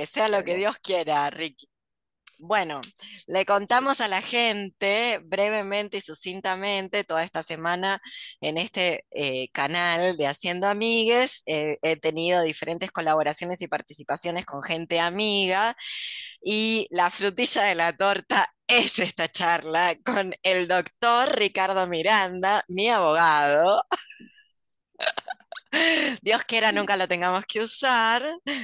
Que sea lo que Dios quiera, Ricky. Bueno, le contamos a la gente brevemente y sucintamente toda esta semana en este eh, canal de Haciendo Amigues. Eh, he tenido diferentes colaboraciones y participaciones con gente amiga y la frutilla de la torta es esta charla con el doctor Ricardo Miranda, mi abogado. Dios quiera nunca lo tengamos que usar,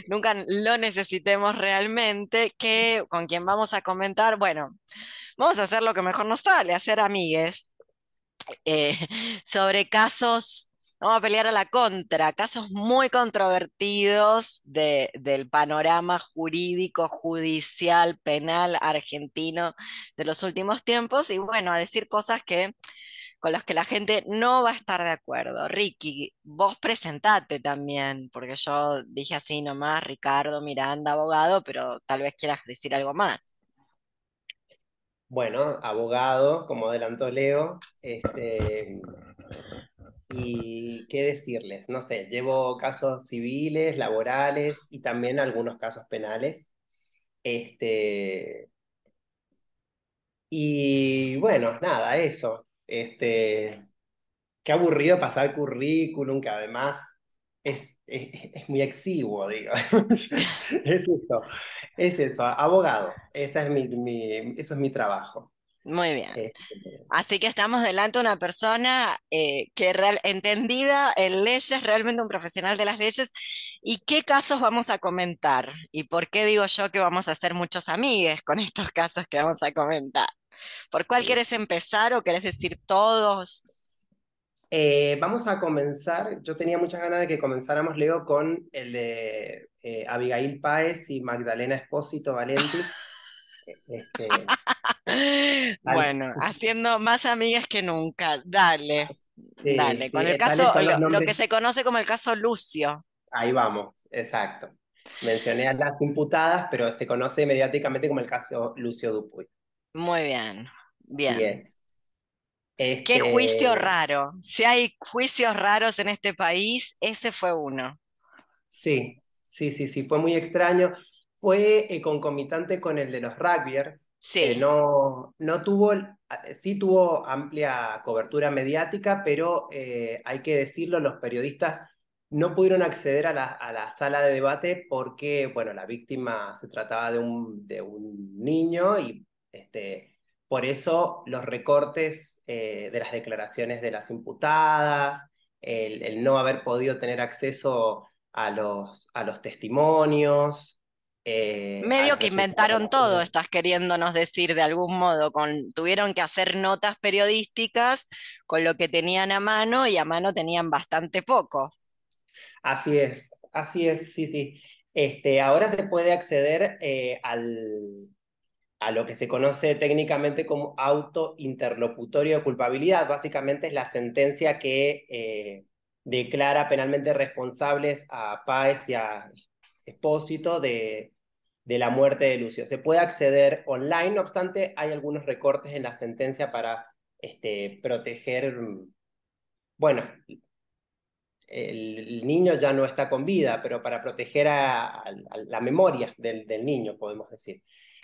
nunca lo necesitemos realmente, que con quien vamos a comentar, bueno, vamos a hacer lo que mejor nos sale, hacer amigues eh, sobre casos, vamos a pelear a la contra, casos muy controvertidos del panorama jurídico, judicial, penal argentino de los últimos tiempos y bueno, a decir cosas que con los que la gente no va a estar de acuerdo. Ricky, vos presentate también, porque yo dije así nomás, Ricardo Miranda, abogado, pero tal vez quieras decir algo más. Bueno, abogado, como adelantó Leo, este, y qué decirles, no sé, llevo casos civiles, laborales y también algunos casos penales. Este, y bueno, nada, eso. Este, qué aburrido pasar currículum, que además es, es, muy exiguo, digo. es eso, es eso, abogado. Esa es mi, mi, eso es mi trabajo. Muy bien. Este, Así que estamos delante de una persona eh, que real, entendida en leyes, realmente un profesional de las leyes. ¿Y qué casos vamos a comentar? ¿Y por qué digo yo que vamos a hacer muchos amigues con estos casos que vamos a comentar? ¿Por cuál quieres empezar o querés decir todos? Eh, vamos a comenzar. Yo tenía muchas ganas de que comenzáramos, Leo, con el de eh, Abigail Páez y Magdalena Espósito Valenti. Este, bueno, haciendo más amigas que nunca. Dale, dale. Con el caso, lo, que se conoce como el caso Lucio. Ahí vamos, exacto. Mencioné a las imputadas, pero se conoce mediáticamente como el caso Lucio Dupuy. Muy bien, bien. Qué juicio este raro. Si hay juicios raros en este país, ese fue uno. Sí, sí, sí, sí, fue muy extraño. Fue eh, concomitante con el de los rugbyers. Sí. no, no tuvo, sí tuvo amplia cobertura mediática, pero eh, hay que decirlo, los periodistas no pudieron acceder a la, a la, sala de debate porque, bueno, la víctima se trataba de un, de un niño y este, por eso los recortes eh, de las declaraciones de las imputadas, el, no haber podido tener acceso a los, a los testimonios. Eh, Medio que inventaron todo, estás queriéndonos decir de algún modo, con, tuvieron que hacer notas periodísticas con lo que tenían a mano y a mano tenían bastante poco. Así es, así es, sí, sí. Este, ahora se puede acceder eh, al, a lo que se conoce técnicamente como auto interlocutorio de culpabilidad. Básicamente es la sentencia que eh, declara penalmente responsables a Páez y a Espósito de, de la muerte de Lucio. Se puede acceder online, no obstante, hay algunos recortes en la sentencia para este, proteger, bueno, el, niño ya no está con vida, pero para proteger a, la memoria del, del, niño, podemos decir.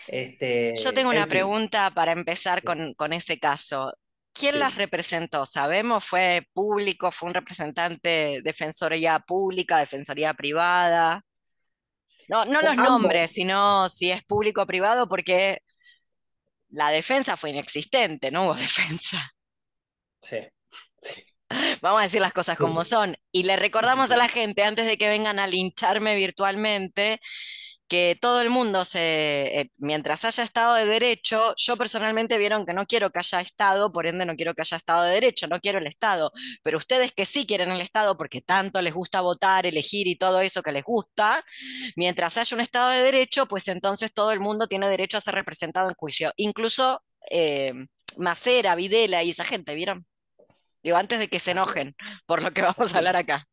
Este, Yo tengo una pregunta para empezar con, con ese caso. ¿Quién las representó? ¿Sabemos? ¿Fue público? ¿Fue un representante defensoría pública, defensoría privada? No, no los nombres, sino si es público o privado, porque la defensa fue inexistente, no hubo defensa. Sí, Vamos a decir las cosas como son. Y le recordamos a la gente, antes de que vengan a lincharme virtualmente, que todo el mundo se, eh, mientras haya Estado de Derecho, yo personalmente vieron que no quiero que haya Estado, por ende no quiero que haya Estado de Derecho, no quiero el Estado, pero ustedes que sí quieren el Estado porque tanto les gusta votar, elegir y todo eso que les gusta, mientras haya un Estado de Derecho, pues entonces todo el mundo tiene derecho a ser representado en juicio, incluso eh, Macera, Videla y esa gente, ¿vieron? Digo, antes de que se enojen por lo que vamos a hablar acá.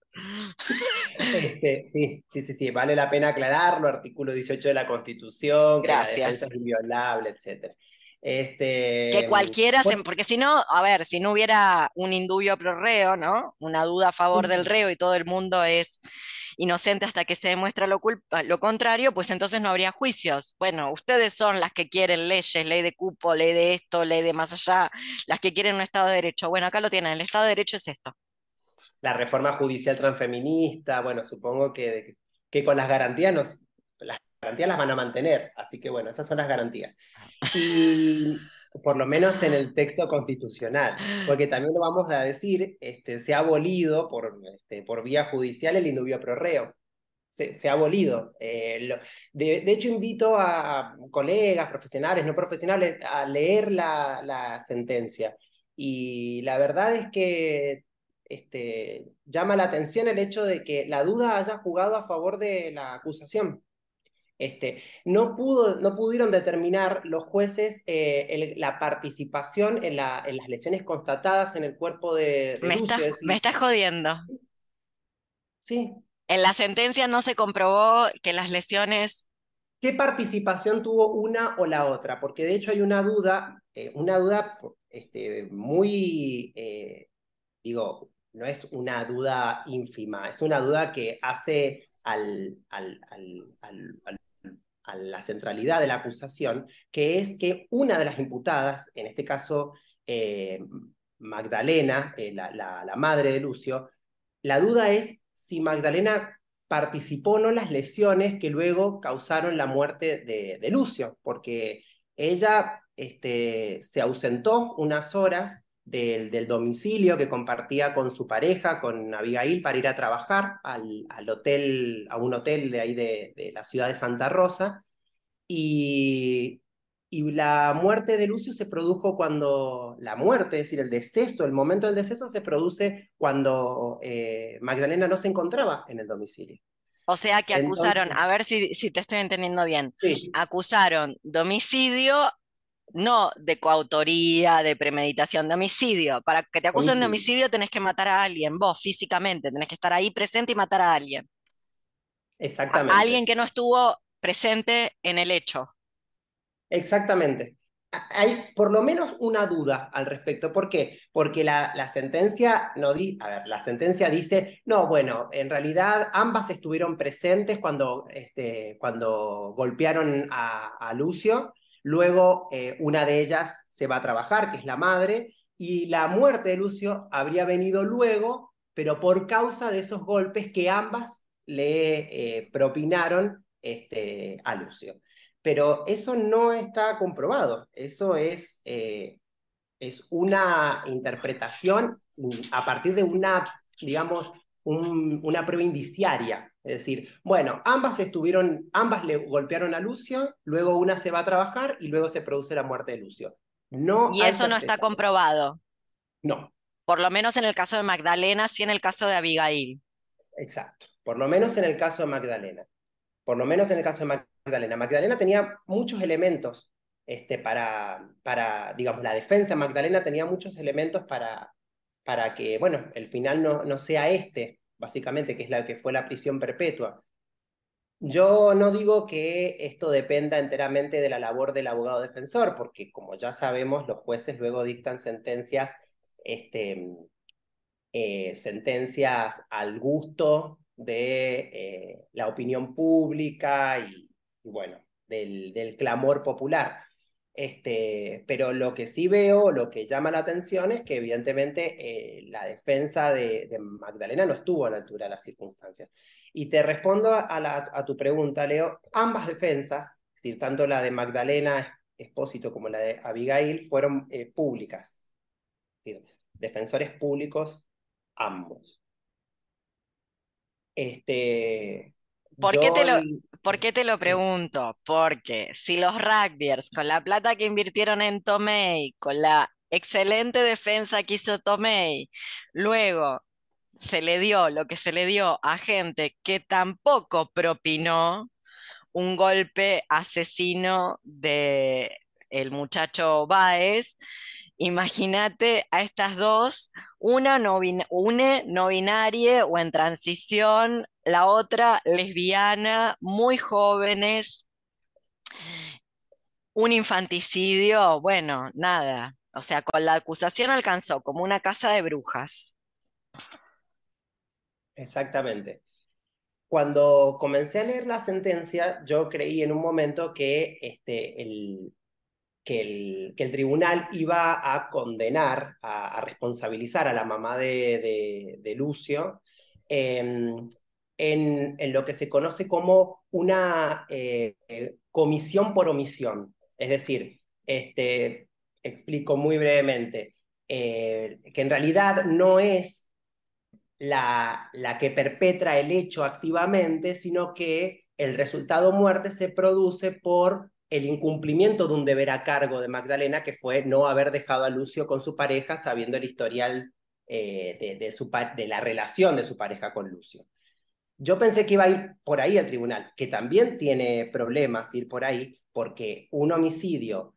Este, sí, sí, sí, sí, vale la pena aclararlo, artículo 18 de la Constitución, que la defensa es inviolable, etc. Este, que cualquiera, porque si no, a ver, si no hubiera un indubio pro reo, ¿no? Una duda a favor del reo y todo el mundo es inocente hasta que se demuestra lo, culpa, lo contrario, pues entonces no habría juicios. Bueno, ustedes son las que quieren leyes, ley de cupo, ley de esto, ley de más allá, las que quieren un Estado de Derecho. Bueno, acá lo tienen, el Estado de Derecho es esto. La reforma judicial transfeminista, bueno, supongo que, que con las garantías nos, las garantías las van a mantener, así que bueno, esas son las garantías. Y por lo menos en el texto constitucional, porque también lo vamos a decir, este, se ha abolido por, este, por vía judicial el indubio pro reo. Se, ha abolido. Eh, de, hecho, invito a, colegas, profesionales, no profesionales, a leer la, la sentencia. Y la verdad es que este, llama la atención el hecho de que la duda haya jugado a favor de la acusación. Este, no, pudo, no pudieron determinar los jueces eh, la participación en, la, en, las lesiones constatadas en el cuerpo de, me, me estás jodiendo. Sí. En la sentencia no se comprobó que las lesiones... ¿Qué participación tuvo una o la otra? Porque de hecho hay una duda, eh, una duda este, muy, eh, digo, no es una duda ínfima, es una duda que hace al, a la centralidad de la acusación, que es que una de las imputadas, en este caso eh, Magdalena, eh, la, madre de Lucio, la duda es si Magdalena participó o no las lesiones que luego causaron la muerte de, Lucio, porque ella este, se ausentó unas horas del, domicilio que compartía con su pareja, con Abigail, para ir a trabajar al, hotel, a un hotel de ahí de, la ciudad de Santa Rosa. Y, y, la muerte de Lucio se produjo cuando, la muerte, es decir, el deceso, el momento del deceso se produce cuando eh, Magdalena no se encontraba en el domicilio. O sea que acusaron, a ver si, si, te estoy entendiendo bien, acusaron domicilio no de coautoría, de premeditación, de homicidio. Para que te acusen de homicidio tenés que matar a alguien, vos físicamente, tenés que estar ahí presente y matar a alguien. Exactamente. A alguien que no estuvo presente en el hecho. Exactamente. Hay por lo menos una duda al respecto. ¿Por qué? Porque la, la sentencia no di, a ver, la sentencia dice, no, bueno, en realidad ambas estuvieron presentes cuando, este, cuando golpearon a, a Lucio Luego, eh, una de ellas se va a trabajar, que es la madre, y la muerte de Lucio habría venido luego, pero por causa de esos golpes que ambas le eh, propinaron este, a Lucio. Pero eso no está comprobado, eso es, eh, es una interpretación a partir de una, digamos, una prueba indiciaria. Es decir, bueno, ambas estuvieron, ambas le golpearon a Lucio, luego una se va a trabajar y luego se produce la muerte de Lucio. No y eso no está comprobado. No. Por lo menos en el caso de Magdalena, sí en el caso de Abigail. Exacto. Por lo menos en el caso de Magdalena. Por lo menos en el caso de Magdalena. Magdalena tenía muchos elementos este, para, para, digamos, la defensa de Magdalena tenía muchos elementos para, para que, bueno, el final no, no sea este, básicamente, que es la que fue la prisión perpetua. Yo no digo que esto dependa enteramente de la labor del abogado defensor, porque como ya sabemos, los jueces luego dictan sentencias, este, eh, sentencias al gusto de eh, la opinión pública y, bueno, del, del clamor popular. Este, pero lo que sí veo, lo que llama la atención es que evidentemente eh, la defensa de, Magdalena no estuvo a la altura de las circunstancias. Y te respondo a, tu pregunta, Leo, ambas defensas, decir, tanto la de Magdalena Espósito como la de Abigail, fueron eh, públicas, defensores públicos ambos. Este, ¿Por qué, te lo, ¿Por qué te lo pregunto? Porque si los rugbyers, con la plata que invirtieron en Tomei, con la excelente defensa que hizo Tomei, luego se le dio lo que se le dio a gente que tampoco propinó un golpe asesino de el muchacho Baez, imagínate a estas dos, una no, una no binaria o en transición, la otra lesbiana, muy jóvenes. Un infanticidio, bueno, nada. O sea, con la acusación alcanzó como una casa de brujas. Exactamente. Cuando comencé a leer la sentencia, yo creí en un momento que, este, el, que, el, que el tribunal iba a condenar, a, responsabilizar a la mamá de, de, Lucio em, en, en, lo que se conoce como una eh, comisión por omisión. Es decir, este, explico muy brevemente, eh, que en realidad no es la, la que perpetra el hecho activamente, sino que el resultado muerte se produce por el incumplimiento de un deber a cargo de Magdalena, que fue no haber dejado a Lucio con su pareja, sabiendo el historial eh, de, su, de la relación de su pareja con Lucio. Yo pensé que iba a ir por ahí al tribunal, que también tiene problemas ir por ahí, porque un homicidio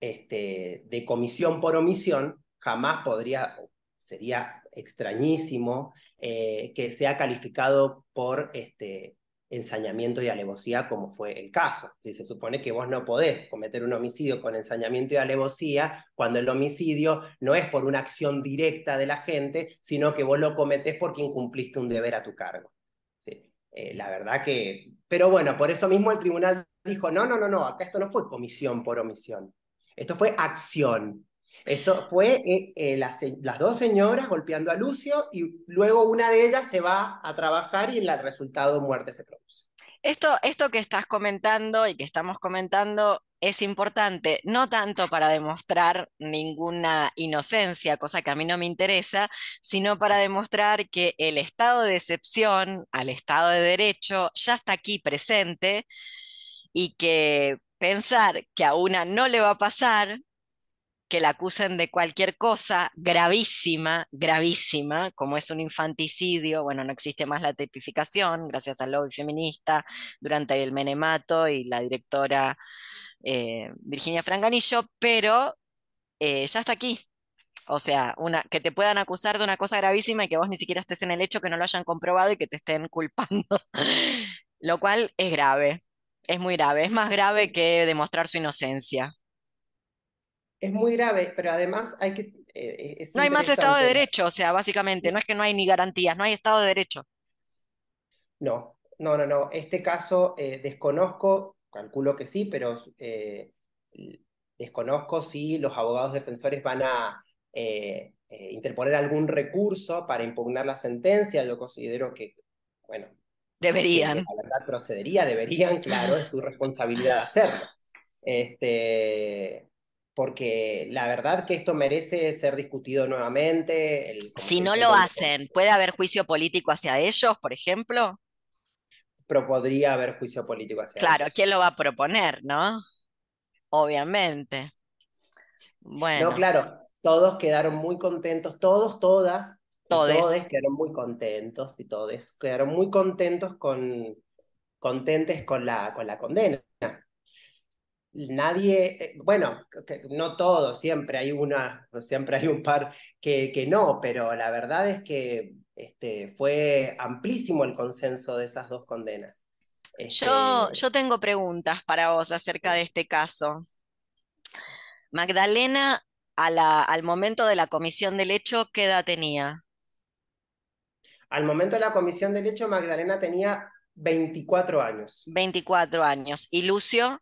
este, de comisión por omisión jamás podría, sería extrañísimo eh, que sea calificado por este, ensañamiento y alevosía, como fue el caso. Si se supone que vos no podés cometer un homicidio con ensañamiento y alevosía, cuando el homicidio no es por una acción directa de la gente, sino que vos lo cometés porque incumpliste un deber a tu cargo. Sí. Eh, la verdad que... Pero bueno, por eso mismo el tribunal dijo, no, no, no, no, acá esto no fue comisión por omisión, esto fue acción. Esto fue eh, eh, las, las, dos señoras golpeando a Lucio y luego una de ellas se va a trabajar y el resultado muerte se produce. Esto, esto que estás comentando y que estamos comentando es importante, no tanto para demostrar ninguna inocencia, cosa que a mí no me interesa, sino para demostrar que el estado de excepción al estado de derecho ya está aquí presente y que pensar que a una no le va a pasar que la acusen de cualquier cosa gravísima, gravísima, como es un infanticidio, bueno, no existe más la tipificación, gracias al lobby feminista, durante el menemato y la directora eh, Virginia Franganillo, pero eh, ya está aquí. O sea, una, que te puedan acusar de una cosa gravísima y que vos ni siquiera estés en el hecho, que no lo hayan comprobado y que te estén culpando. lo cual es grave, es muy grave, es más grave que demostrar su inocencia es muy grave, pero además hay que... Eh, no hay más Estado de Derecho, o sea, básicamente, no es que no hay ni garantías, no hay Estado de Derecho. No, no, no, no. Este caso eh, desconozco, calculo que sí, pero eh, desconozco si los abogados defensores van a interponer algún recurso para impugnar la sentencia. Yo considero que, bueno, deberían. la verdad procedería, deberían, claro, es su responsabilidad hacerlo. Este, porque la verdad que esto merece ser discutido nuevamente. si no lo hacen, ¿puede haber juicio político hacia ellos, por ejemplo? Pero podría haber juicio político hacia ellos. Claro, ¿quién lo va a proponer, no? Obviamente. Bueno. No, claro, todos quedaron muy contentos, todos, todas, todos quedaron muy contentos y todos quedaron muy contentos con contentes con la, con la condena nadie, eh, bueno, no todo, siempre hay una, siempre hay un par que, que no, pero la verdad es que este, fue amplísimo el consenso de esas dos condenas. Yo, este yo tengo preguntas para vos acerca de este caso. Magdalena, a la, al momento de la comisión del hecho, ¿qué edad tenía? Al momento de la comisión del hecho, Magdalena tenía 24 años. 24 años. ¿Y Lucio?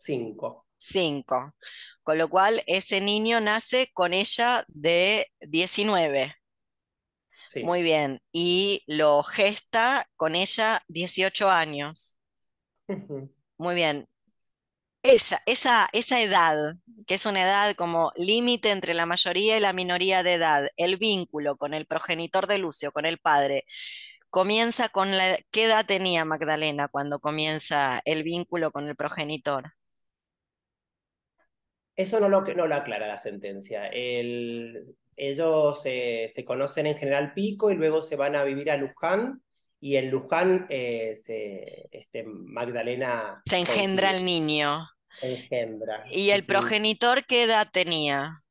Cinco. Cinco. Con lo cual, ese niño nace con ella de 19. Muy bien. Y lo gesta con ella 18 años. Muy bien. Esa, esa, esa edad, que es una edad como límite entre la mayoría y la minoría de edad, el vínculo con el progenitor de Lucio, con el padre, comienza con la... ¿Qué edad tenía Magdalena cuando comienza el vínculo con el progenitor? Eso no lo, no lo aclara la sentencia. ellos se conocen en General Pico y luego se van a vivir a Luján y en Luján eh, se, este, Magdalena... Se engendra el niño. Engendra. ¿Y el progenitor qué edad tenía?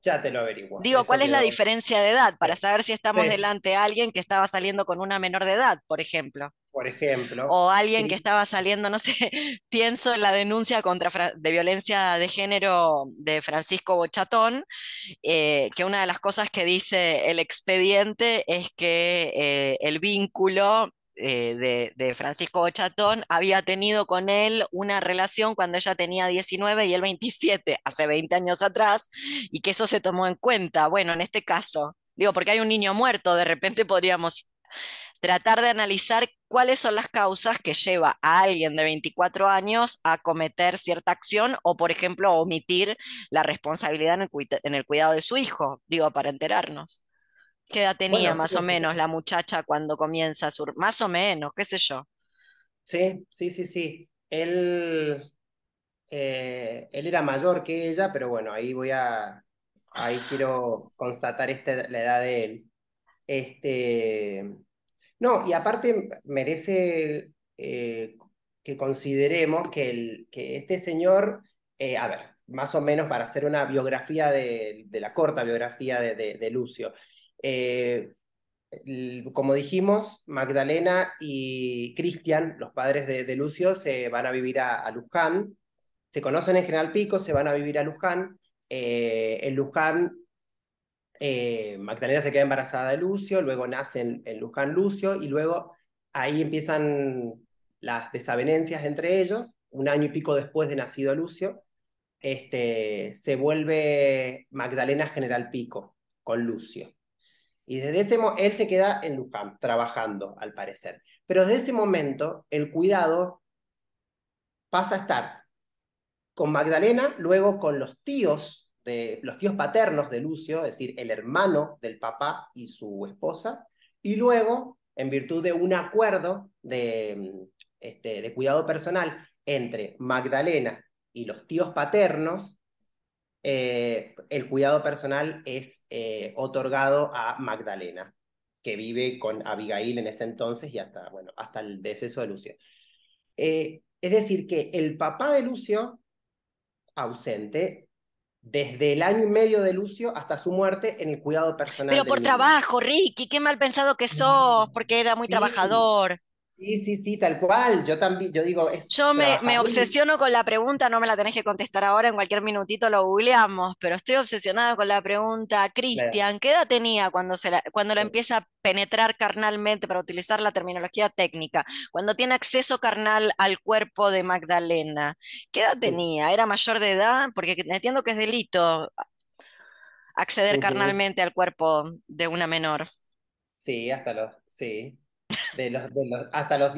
Ya te lo averiguo. Digo, ¿cuál es la diferencia de edad? Para saber si estamos delante de alguien que estaba saliendo con una menor de edad, por ejemplo. Por ejemplo. O alguien que estaba saliendo, no sé, pienso en la denuncia contra de violencia de género de Francisco Bochatón, eh, que una de las cosas que dice el expediente es que eh, el vínculo eh, de, Francisco Bochatón había tenido con él una relación cuando ella tenía 19 y él 27, hace 20 años atrás, y que eso se tomó en cuenta. Bueno, en este caso, digo, porque hay un niño muerto, de repente podríamos tratar de analizar cuáles son las causas que lleva a alguien de 24 años a cometer cierta acción o, por ejemplo, omitir la responsabilidad en el, cuidado de su hijo, digo, para enterarnos. ¿Qué edad tenía más o menos la muchacha cuando comienza su... Más o menos, qué sé yo. Sí, sí, sí, sí. Él, eh, él era mayor que ella, pero bueno, ahí voy a... Ahí quiero constatar este, la edad de él. Este, no, y aparte merece eh, que consideremos que, el, que este señor, eh, a ver, más o menos para hacer una biografía de, la corta biografía de, Lucio. Eh, como dijimos, Magdalena y Cristian, los padres de, Lucio, se van a vivir a, Luján. Se conocen en General Pico, se van a vivir a Luján. en Luján eh, Magdalena se queda embarazada de Lucio, luego nace en, Luján Lucio y luego ahí empiezan las desavenencias entre ellos. Un año y pico después de nacido Lucio, este, se vuelve Magdalena General Pico con Lucio. Y desde ese él se queda en Luján, trabajando, al parecer. Pero desde ese momento, el cuidado pasa a estar con Magdalena, luego con los tíos de los tíos paternos de Lucio, es decir, el hermano del papá y su esposa, y luego, en virtud de un acuerdo de, este, de cuidado personal entre Magdalena y los tíos paternos, eh, el cuidado personal es eh, otorgado a Magdalena, que vive con Abigail en ese entonces y hasta, bueno, hasta el deceso de Lucio. Eh, es decir, que el papá de Lucio, ausente, desde el año y medio de Lucio hasta su muerte en el cuidado personal. Pero por trabajo, Ricky, qué mal pensado que sos, porque era muy trabajador. Sí, sí, sí, tal cual. Yo también, yo digo, es Yo me, me, obsesiono con la pregunta, no me la tenés que contestar ahora, en cualquier minutito lo googleamos, pero estoy obsesionada con la pregunta. Cristian, ¿qué edad tenía cuando, se la, cuando la empieza a penetrar carnalmente, para utilizar la terminología técnica, cuando tiene acceso carnal al cuerpo de Magdalena? ¿Qué edad tenía? ¿Era mayor de edad? Porque entiendo que es delito acceder carnalmente al cuerpo de una menor. Sí, hasta los, sí, de los, hasta, los,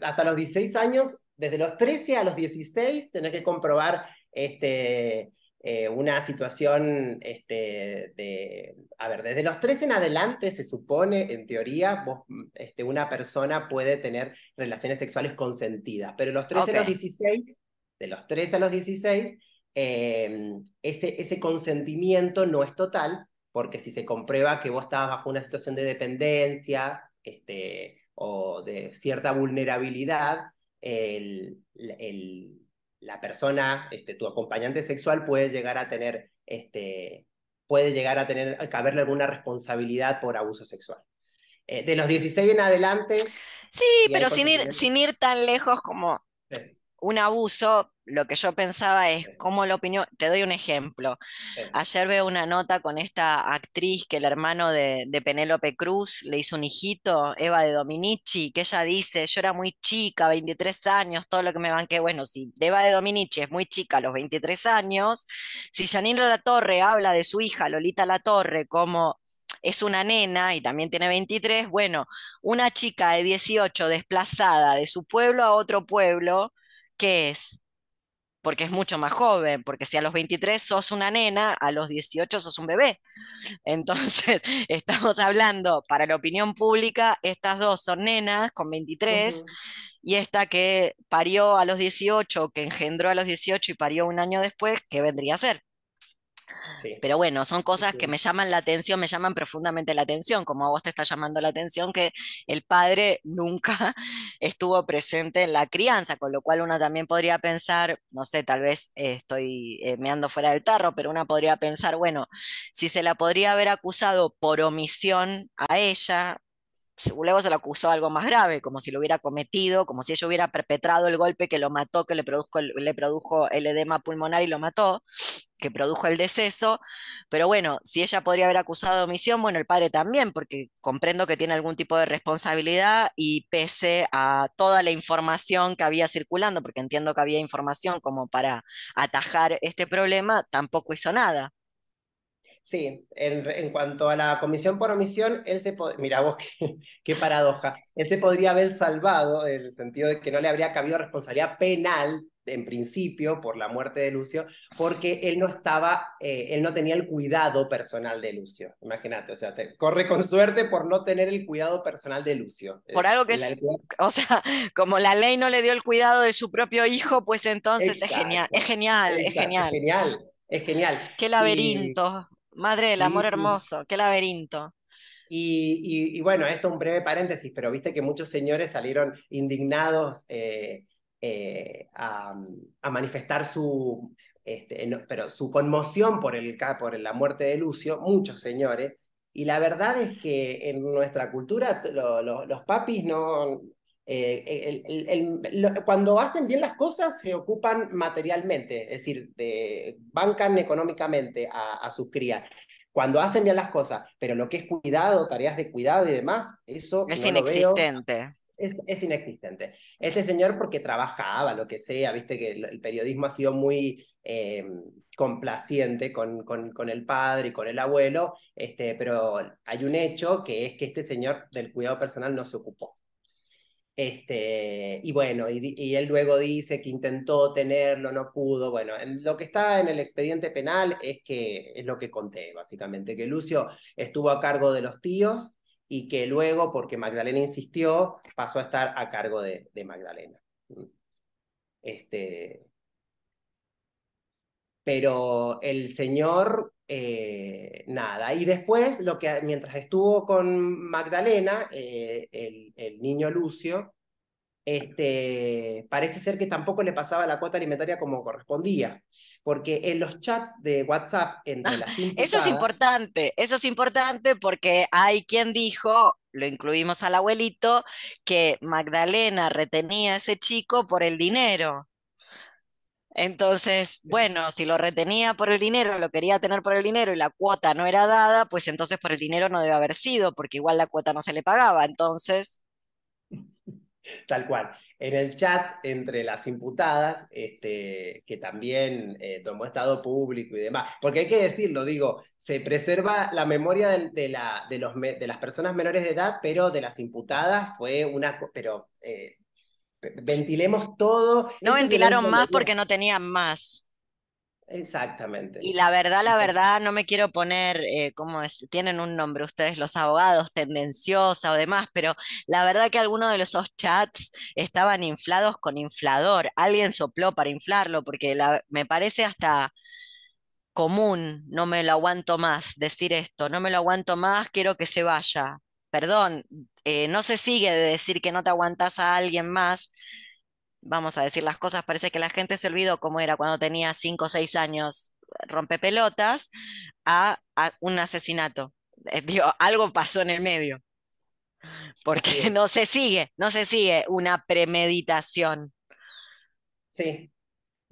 hasta los 16 años, desde los 13 a los 16, tenés que comprobar este, eh, una situación este, de... A ver, desde los 13 en adelante se supone, en teoría, vos, este, una persona puede tener relaciones sexuales consentidas, pero los 13 a los 16, de los 13 a los 16, em, ese, ese consentimiento no es total, porque si se comprueba que vos estabas bajo una situación de dependencia, este, o de cierta vulnerabilidad, el, la persona, este, tu acompañante sexual puede llegar a tener, este, puede llegar a tener, a caberle alguna responsabilidad por abuso sexual. Eh, de los 16 en adelante. Sí, pero sin ir, sin ir tan lejos como un abuso, lo que yo pensaba es cómo la opinión, te doy un ejemplo. Ayer veo una nota con esta actriz que el hermano de, Penélope Cruz le hizo un hijito, Eva de Dominici, que ella dice, yo era muy chica, 23 años, todo lo que me banqué, bueno, si Eva de Dominici es muy chica a los 23 años, si Janine La Torre habla de su hija Lolita La Torre como es una nena y también tiene 23, bueno, una chica de 18 desplazada de su pueblo a otro pueblo, ¿qué es? Porque es mucho más joven, porque si a los 23 sos una nena, a los 18 sos un bebé. Entonces, estamos hablando, para la opinión pública, estas dos son nenas con 23 y esta que parió a los 18, que engendró a los 18 y parió un año después, ¿qué vendría a ser? Pero bueno, son cosas que me llaman la atención, me llaman profundamente la atención, como a vos te está llamando la atención que el padre nunca estuvo presente en la crianza, con lo cual uno también podría pensar, no sé, tal vez eh, estoy eh, meando fuera del tarro, pero una podría pensar, bueno, si se la podría haber acusado por omisión a ella, luego se lo acusó algo más grave, como si lo hubiera cometido, como si ella hubiera perpetrado el golpe que lo mató, que le produjo, le produjo el edema pulmonar y lo mató, que produjo el deceso. Pero bueno, si ella podría haber acusado de omisión, bueno, el padre también, porque comprendo que tiene algún tipo de responsabilidad y pese a toda la información que había circulando, porque entiendo que había información como para atajar este problema, tampoco hizo nada. Sí, en, cuanto a la comisión por omisión, él se mira vos qué, qué, paradoja, él se podría haber salvado en el sentido de que no le habría cabido responsabilidad penal en principio por la muerte de Lucio, porque él no estaba, eh, él no tenía el cuidado personal de Lucio. Imagínate, o sea, te corre con suerte por no tener el cuidado personal de Lucio. Por algo que es, o sea, como la ley no le dio el cuidado de su propio hijo, pues entonces es genial, es genial, es genial. Es genial, es genial. Qué laberinto. Madre del amor hermoso, qué laberinto. Y, bueno, esto es un breve paréntesis, pero viste que muchos señores salieron indignados eh, eh, a, manifestar su, este, pero su conmoción por, el, por la muerte de Lucio, muchos señores, y la verdad es que en nuestra cultura los papis no... Eh, cuando hacen bien las cosas se ocupan materialmente, es decir, bancan económicamente a, a sus crías cuando hacen bien las cosas, pero lo que es cuidado, tareas de cuidado y demás, eso es inexistente. Es, inexistente. Este señor porque trabajaba, lo que sea, viste que el, periodismo ha sido muy eh, complaciente con, con, con, el padre y con el abuelo, este, pero hay un hecho que es que este señor del cuidado personal no se ocupó. Este, y bueno, y, él luego dice que intentó tenerlo, no pudo. Bueno, lo que está en el expediente penal es que es lo que conté, básicamente, que Lucio estuvo a cargo de los tíos y que luego, porque Magdalena insistió, pasó a estar a cargo de, Magdalena. Este, pero el señor, eh, nada. Y después, lo que, mientras estuvo con Magdalena, eh, el, el, niño Lucio, este, parece ser que tampoco le pasaba la cuota alimentaria como correspondía, porque en los chats de WhatsApp entre las Eso es importante, eso es importante porque hay quien dijo, lo incluimos al abuelito, que Magdalena retenía a ese chico por el dinero. Entonces, bueno, si lo retenía por el dinero, lo quería tener por el dinero y la cuota no era dada, pues entonces por el dinero no debe haber sido, porque igual la cuota no se le pagaba. Entonces... Tal cual. En el chat entre las imputadas, este, que también eh, tomó estado público y demás, porque hay que decirlo, digo, se preserva la memoria de, la, de, los, de las personas menores de edad, pero de las imputadas fue una, pero eh, ventilemos todo. No ventilaron más porque no tenían más. Exactamente. Y la verdad, la verdad, no me quiero poner, eh, como es, tienen un nombre ustedes los abogados, tendenciosa o demás, pero la verdad que algunos de esos chats estaban inflados con inflador. Alguien sopló para inflarlo, porque me parece hasta común, no me lo aguanto más decir esto, no me lo aguanto más, quiero que se vaya perdón, eh, no se sigue de decir que no te aguantas a alguien más. Vamos a decir las cosas, parece que la gente se olvidó cómo era cuando tenía 5 o 6 años, rompe pelotas, a, un asesinato. Eh, digo, algo pasó en el medio. Porque no se sigue, no se sigue una premeditación. Sí,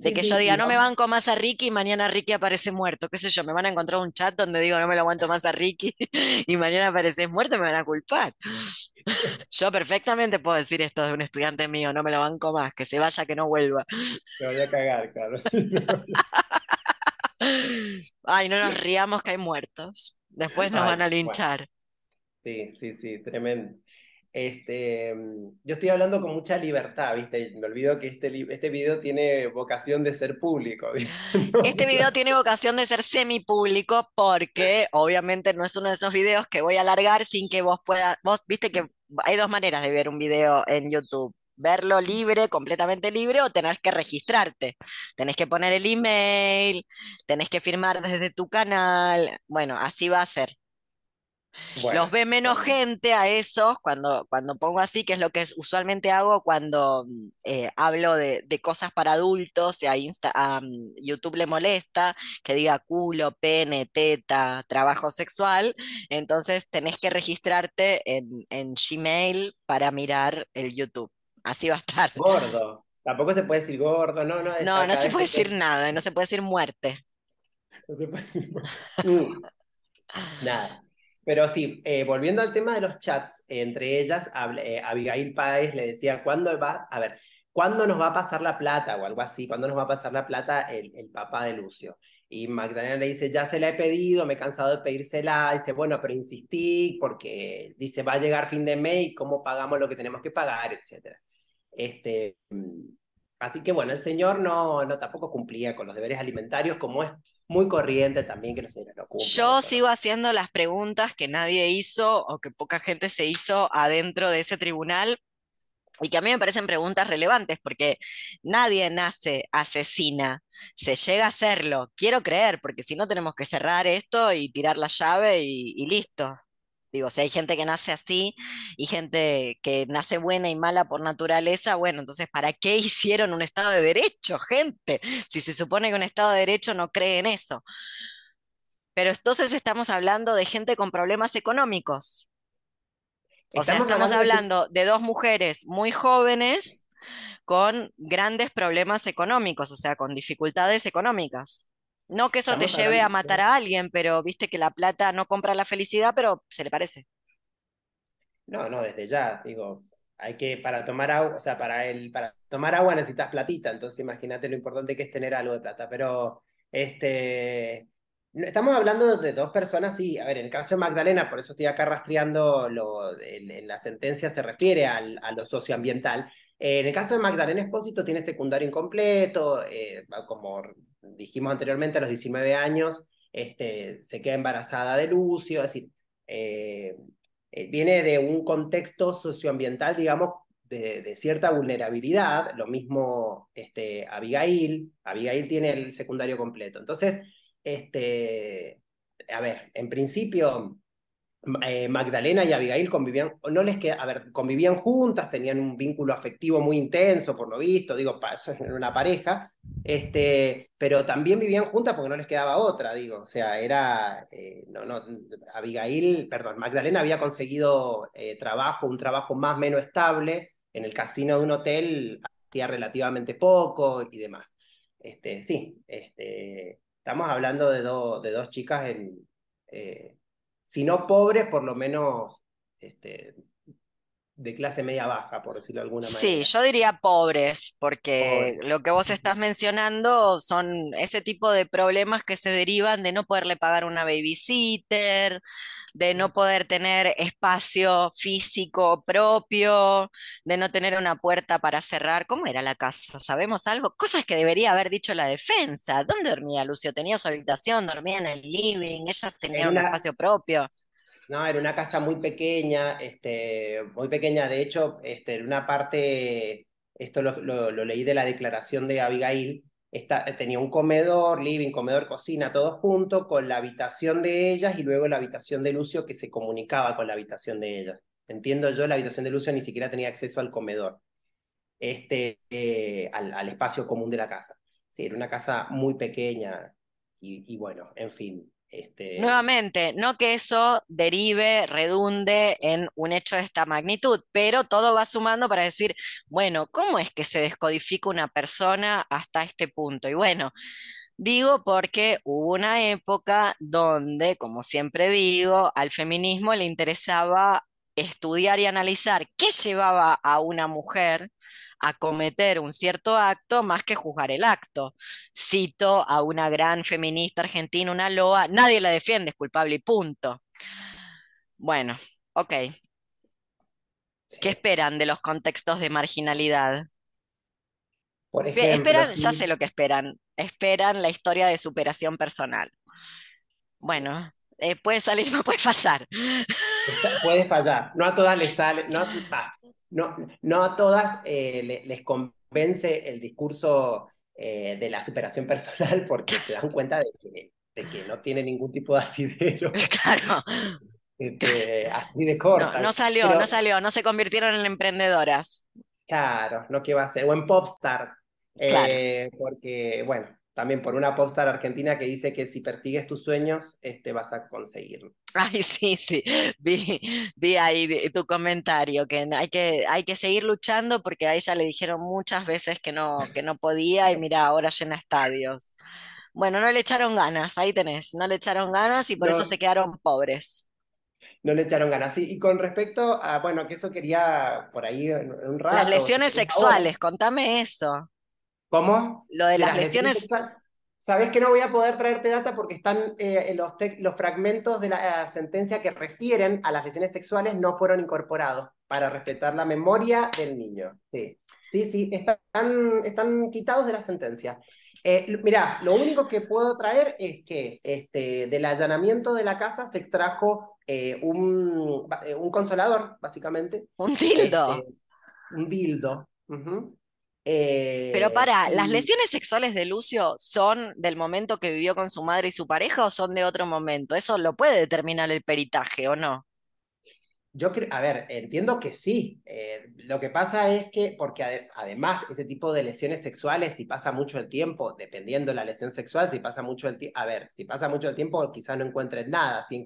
de que yo diga, no me banco más a Ricky y mañana Ricky aparece muerto, qué sé yo, me van a encontrar un chat donde digo, no me lo aguanto más a Ricky y mañana apareces muerto me van a culpar. yo perfectamente puedo decir esto de un estudiante mío, no me lo banco más, que se vaya, que no vuelva. Se voy a cagar, claro. Ay, no nos riamos que hay muertos. Después nos van a linchar. Sí, sí, sí, tremendo. Este, yo estoy hablando con mucha libertad, ¿viste? Me olvido que este, este video tiene vocación de ser público. Este video tiene vocación de ser semipúblico porque obviamente no es uno de esos videos que voy a alargar sin que vos puedas, vos viste que hay dos maneras de ver un video en YouTube. Verlo libre, completamente libre, o tenés que registrarte. Tenés que poner el email, tenés que firmar desde tu canal. Bueno, así va a ser. Los ve menos gente a esos cuando, cuando pongo así, que es lo que usualmente hago cuando mm, eh, hablo de, cosas para adultos y a, Insta, mm, YouTube le molesta que diga culo, pene, teta, trabajo sexual. Entonces tenés que registrarte en, en Gmail para mirar el YouTube. Así va a estar. Gordo. Tampoco se puede decir gordo, no, no. No, no se puede decir nada, no se puede decir muerte. No se puede decir muerte. Mm. Nada. Pero sí, eh, volviendo al tema de los chats, entre ellas, eh, Abigail Páez le decía, ¿cuándo va, a ver, ¿cuándo nos va a pasar la plata o algo así? ¿Cuándo nos va a pasar la plata el, el papá de Lucio? Y Magdalena le dice, ya se la he pedido, me he cansado de pedírsela. Dice, bueno, pero insistí porque dice, va a llegar fin de mes y cómo pagamos lo que tenemos que pagar, etc. Este, mm, así que bueno, el señor no, no tampoco cumplía con los deberes alimentarios como es muy corriente también que los señores lo Yo sigo haciendo las preguntas que nadie hizo o que poca gente se hizo adentro de ese tribunal y que a mí me parecen preguntas relevantes porque nadie nace asesina, se llega a hacerlo, quiero creer, porque si no tenemos que cerrar esto y tirar la llave y listo. Digo, si hay gente que nace así y gente que nace buena y mala por naturaleza, bueno, entonces, ¿para qué hicieron un Estado de Derecho, gente? Si se supone que un Estado de Derecho no cree en eso. Pero entonces estamos hablando de gente con problemas económicos. O sea, estamos hablando de dos mujeres muy jóvenes con grandes problemas económicos, o sea, con dificultades económicas. No que eso te lleve a matar a alguien, pero viste que la plata no compra la felicidad, pero se le parece. No, no, desde ya, digo, hay que, para tomar agua, o sea, para, el, para tomar agua necesitas platita, entonces imagínate lo importante que es tener algo de plata, pero este, estamos hablando de dos personas, sí, a ver, en el caso de Magdalena, por eso estoy acá rastreando, lo, en, la sentencia se refiere a lo socioambiental, en el caso de Magdalena Espósito tiene secundario incompleto, eh, como dijimos anteriormente, a los 19 años este, se queda embarazada de Lucio, es decir, eh, eh, viene de un contexto socioambiental, digamos, de, cierta vulnerabilidad, lo mismo este, Abigail, Abigail tiene el secundario completo. Entonces, este, a ver, en principio, eh, Magdalena y Abigail convivían, no les queda, a ver, convivían juntas, tenían un vínculo afectivo muy intenso, por lo visto, digo, en una pareja, este, pero también vivían juntas porque no les quedaba otra, digo, o sea, era, eh, no, no, Abigail, perdón, Magdalena había conseguido eh, trabajo, un trabajo más o menos estable en el casino de un hotel, hacía relativamente poco y demás. Este, sí, este, estamos hablando de, de dos chicas en si no pobres, por lo menos este, de clase media baja, por decirlo de alguna manera. Sí, yo diría pobres, porque lo que vos estás mencionando son ese tipo de problemas que se derivan de no poderle pagar una babysitter, de no poder tener espacio físico propio, de no tener una puerta para cerrar. ¿Cómo era la casa? ¿Sabemos algo? Cosas que debería haber dicho la defensa. ¿Dónde dormía Lucio? ¿Tenía su habitación? ¿Dormía en el living? ¿Ella tenía un espacio propio? No, era una casa muy pequeña, este, muy pequeña. De hecho, este, en una parte, esto lo, leí de la declaración de Abigail, tenía un comedor, living, comedor, cocina, todo junto, con la habitación de ellas y luego la habitación de Lucio que se comunicaba con la habitación de ellas. Entiendo yo, la habitación de Lucio ni siquiera tenía acceso al comedor, este, eh, al, espacio común de la casa. Sí, era una casa muy pequeña y bueno, en fin, este, Nuevamente, no que eso derive, redunde en un hecho de esta magnitud, pero todo va sumando para decir, bueno, ¿cómo es que se descodifica una persona hasta este punto? Y bueno, digo porque hubo una época donde, como siempre digo, al feminismo le interesaba estudiar y analizar qué llevaba a una mujer a cometer un cierto acto más que juzgar el acto. Cito a una gran feminista argentina, una loa, nadie la defiende, es culpable y punto. Bueno, ok. ¿Qué esperan de los contextos de marginalidad? Por esperan, ya sé lo que esperan. Esperan la historia de superación personal. Bueno, eh, puede salir, no puede fallar. Puede fallar. No a todas les sale, no, no, no a todas eh, les convence el discurso eh, de la superación personal porque se dan cuenta de que, de que no tiene ningún tipo de asidero. Claro. Este, así de corta. No, salió, no salió, no se convirtieron en emprendedoras. Claro, no que va a ser, o en popstar. Eh, porque, bueno, también por una popstar argentina que dice que si persigues tus sueños, este, vas a conseguirlo. Ay, sí, sí, vi, vi ahí tu comentario, que hay, que hay que seguir luchando porque a ella le dijeron muchas veces que no, que no podía y mira, ahora llena estadios. Bueno, no le echaron ganas, ahí tenés, no le echaron ganas y por eso se quedaron pobres. No le echaron ganas. Sí, y con respecto a, bueno, que eso quería por ahí un rato. Las lesiones sexuales, contame eso. ¿Cómo? Lo de, las, lesiones... Sabes que no voy a poder traerte data porque están eh, los, los fragmentos de la sentencia que refieren a las lesiones sexuales no fueron incorporados para respetar la memoria del niño. Sí, sí, sí están, están quitados de la sentencia. Eh, mira, lo único que puedo traer es que este, del allanamiento de la casa se extrajo eh, un, un, consolador, básicamente. Un dildo. Este, un dildo. Eh, para, ¿las lesiones sexuales de Lucio son del momento que vivió con su madre y su pareja o son de otro momento? Eso lo puede determinar el peritaje o no. Yo creo, a ver, entiendo que sí. Eh, lo que pasa es que, porque además ese tipo de lesiones sexuales, si pasa mucho el tiempo, dependiendo de la lesión sexual, si pasa mucho el tiempo, a ver, si pasa mucho el tiempo, quizás no encuentren nada. Si,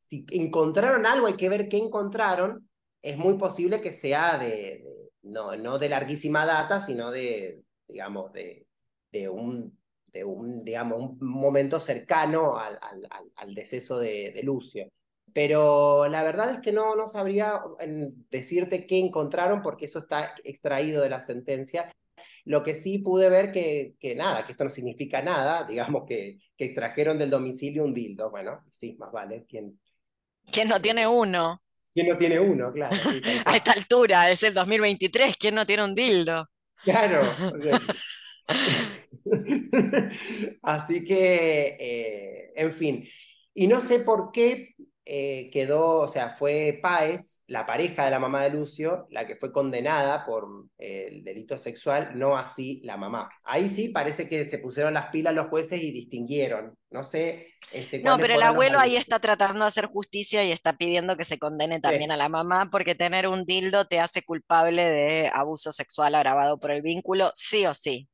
si encontraron algo, hay que ver qué encontraron. Es muy posible que sea de no, no de larguísima data, sino de, digamos, de, de, un, de un, digamos, un momento cercano al, al, al deceso de, de, Lucio. Pero la verdad es que no, no sabría decirte qué encontraron porque eso está extraído de la sentencia. Lo que sí pude ver que, que nada, que esto no significa nada, digamos que, que extrajeron del domicilio un dildo. Bueno, sí, más vale. ¿Quién, ¿Quién no tiene uno? ¿Quién no tiene uno? Claro. a esta altura, es el 2023, ¿quién no tiene un dildo? Claro. Así que, eh, en fin. Y no sé por qué eh, quedó, o sea, fue Páez, la pareja de la mamá de Lucio, la que fue condenada por eh, el delito sexual, no así la mamá. Ahí sí parece que se pusieron las pilas los jueces y distinguieron. No sé. Este, no, pero el abuelo ahí está tratando de hacer justicia y está pidiendo que se condene también a la mamá, porque tener un dildo te hace culpable de abuso sexual agravado por el vínculo, sí o sí.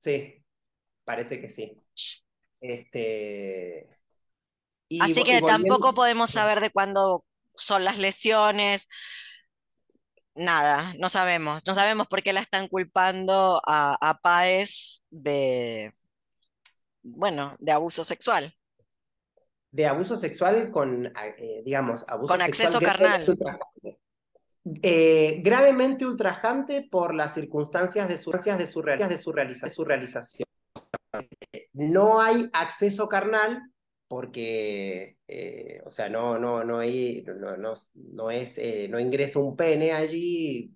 Sí, parece que sí. Este. Así que tampoco podemos saber de cuándo son las lesiones. Nada, no sabemos. No sabemos por qué la están culpando a, a Páez de, bueno, de abuso sexual. De abuso sexual con, eh, digamos, abuso con acceso carnal. Eh, gravemente ultrajante por las circunstancias de su, de su, de su realización. No hay acceso carnal porque, eh, o sea, no, no, no, hay, no, no, no es, eh, no ingresa un pene allí,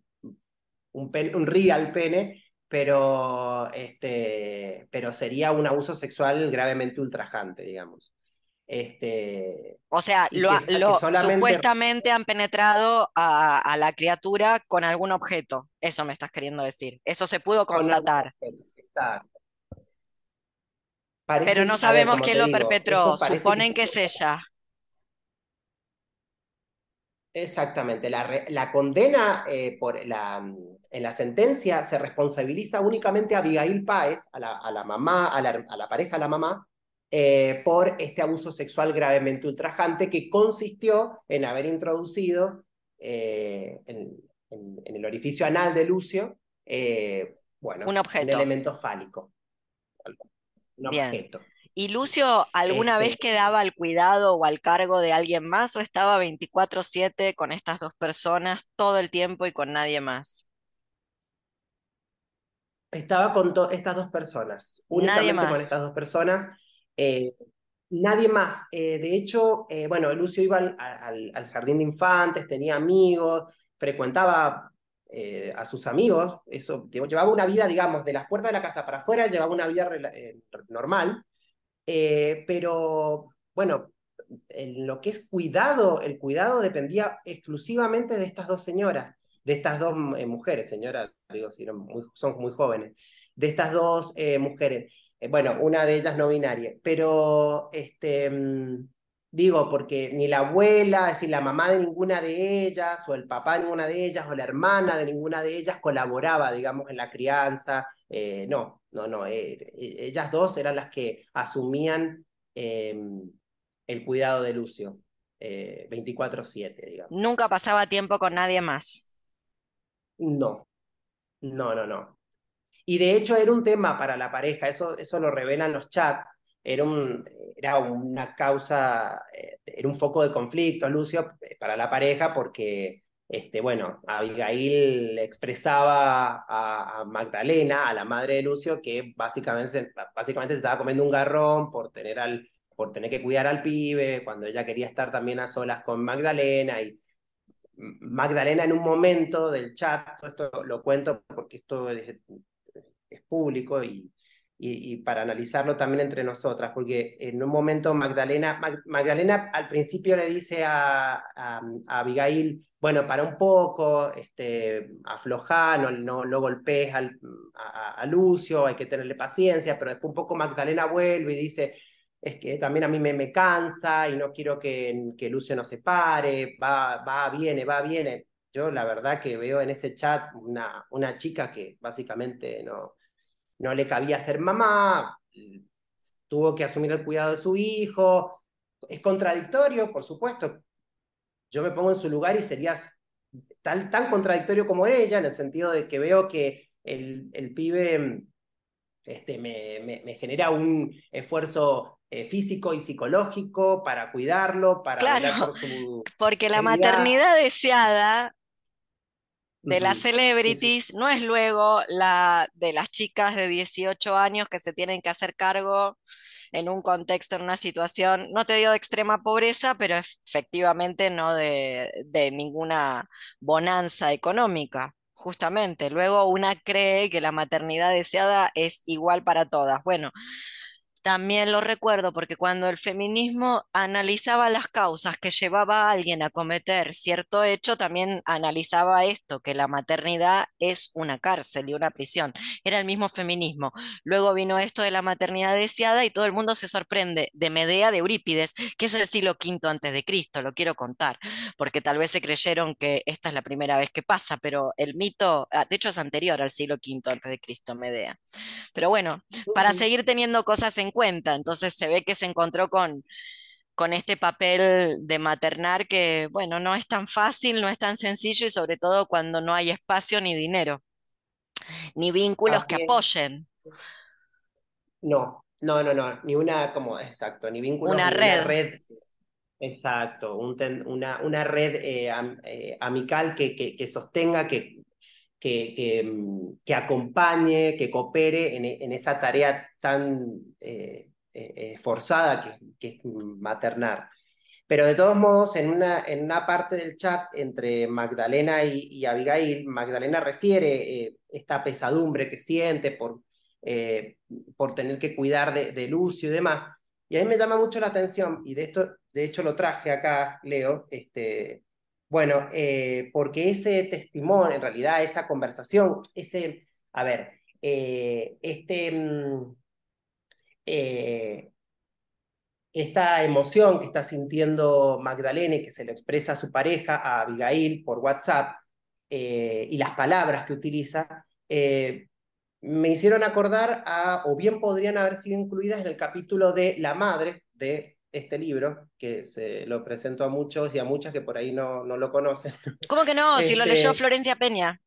un, un real pene, pero, este, pero sería un abuso sexual gravemente ultrajante, digamos. Este, o sea, lo, supuestamente han penetrado a, la criatura con algún objeto. Eso me estás queriendo decir. Eso se pudo constatar. Pero no sabemos quién lo perpetró, suponen que, es ella. Exactamente, la, la condena eh, por la, en la sentencia se responsabiliza únicamente a Abigail Páez, a la, a la mamá, a la, a la, pareja de la mamá, eh, por este abuso sexual gravemente ultrajante que consistió en haber introducido eh, en, en, el orificio anal de Lucio, bueno, un, objeto. un elemento fálico. Bien. ¿Y Lucio alguna vez este quedaba al cuidado o al cargo de alguien más o estaba 24/7 con estas dos personas todo el tiempo y con nadie más? Estaba con estas dos personas, únicamente nadie con estas dos personas. Eh, nadie más. Eh, de hecho, eh, bueno, Lucio iba al, jardín de infantes, tenía amigos, frecuentaba eh, a sus amigos, eso, llevaba una vida, digamos, de las puertas de la casa para afuera, llevaba una vida eh, normal, eh, pero bueno, en lo que es cuidado, el cuidado dependía exclusivamente de estas dos señoras, de estas dos mujeres, señoras, digo, si muy, son muy jóvenes, de estas dos mujeres. bueno, una de ellas no binaria, pero este, mm, Digo, porque ni la abuela, es decir, la mamá de ninguna de ellas, o el papá de ninguna de ellas, o la hermana de ninguna de ellas colaboraba, digamos, en la crianza. Eh, no, no, no. Eh, ellas dos eran las que asumían em, el cuidado de Lucio, 24-7, eh, digamos. Nunca pasaba tiempo con nadie más. No, no, no, no. Y de hecho era un tema para la pareja, eso, eso lo revelan los chats era, un, era una causa, eh, era un foco de conflicto, Lucio, eh, para la pareja, porque, este, bueno, Abigail expresaba a, Magdalena, a la madre de Lucio, que básicamente, básicamente se estaba comiendo un garrón por tener, al, por tener que cuidar al pibe, cuando ella quería estar también a solas con Magdalena, y Magdalena en un momento del chat, esto lo cuento porque esto es, es público y y, para analizarlo también entre nosotras, porque en un momento Magdalena, Magdalena al principio le dice a, a, Abigail, bueno, para un poco, este, afloja, no, no, no golpees al, a, Lucio, hay que tenerle paciencia, pero después un poco Magdalena vuelve y dice, es que también a mí me, me cansa y no quiero que, que Lucio no se pare, va, va, viene, va, viene. Yo la verdad que veo en ese chat una, una chica que básicamente no, no le cabía ser mamá, tuvo que asumir el cuidado de su hijo. Es contradictorio, por supuesto. Yo me pongo en su lugar y sería tan, tan contradictorio como ella, en el sentido de que veo que el, el pibe este, me, me, genera un esfuerzo eh, físico y psicológico para cuidarlo, para claro, porque la maternidad deseada de las celebrities no es luego la de las chicas de 18 años que se tienen que hacer cargo en un contexto, en una situación, no te digo de extrema pobreza, pero efectivamente no de, de ninguna bonanza económica. Justamente, luego una cree que la maternidad deseada es igual para todas. Bueno, también lo recuerdo porque cuando el feminismo analizaba las causas que llevaba a alguien a cometer cierto hecho, también analizaba esto, que la maternidad es una cárcel y una prisión. Era el mismo feminismo. Luego vino esto de la maternidad deseada y todo el mundo se sorprende de Medea de Eurípides, que es el siglo V antes de Cristo, lo quiero contar, porque tal vez se creyeron que esta es la primera vez que pasa, pero el mito, ah, de hecho es anterior al siglo V antes de Cristo, Medea. Pero bueno, para seguir teniendo cosas en cuenta. Entonces se ve que se encontró con, con este papel de maternar que, bueno, no es tan fácil, no es tan sencillo y sobre todo cuando no hay espacio ni dinero, ni vínculos que apoyen. No, no, no, no, ni una, como, exacto, ni vínculos. Una red. Exacto, una, una, red eh, eh, amical que, que, que, sostenga, que, que, mm, que, acompañe, que coopere en, esa tarea tan eh, eh, eh, forzada que, es maternar. Pero de todos modos, en una, en una parte del chat entre Magdalena y, Abigail, Magdalena refiere esta pesadumbre que siente por, por tener que cuidar de, de, Lucio y demás. Y a mí me llama mucho la atención, y de esto, de hecho lo traje acá, Leo, este, bueno, eh, porque ese testimonio, en realidad, esa conversación, ese, a ver, eh, este, mm, eh, esta emoción que está sintiendo Magdalena y que se le expresa a su pareja, a Abigail, por WhatsApp, y las palabras que utiliza, me hicieron acordar a, o bien podrían haber sido incluidas en el capítulo de La Madre de este libro, que se lo presento a muchos y a muchas que por ahí no, no lo conocen. ¿Cómo que no? Si lo leyó este Florencia Peña.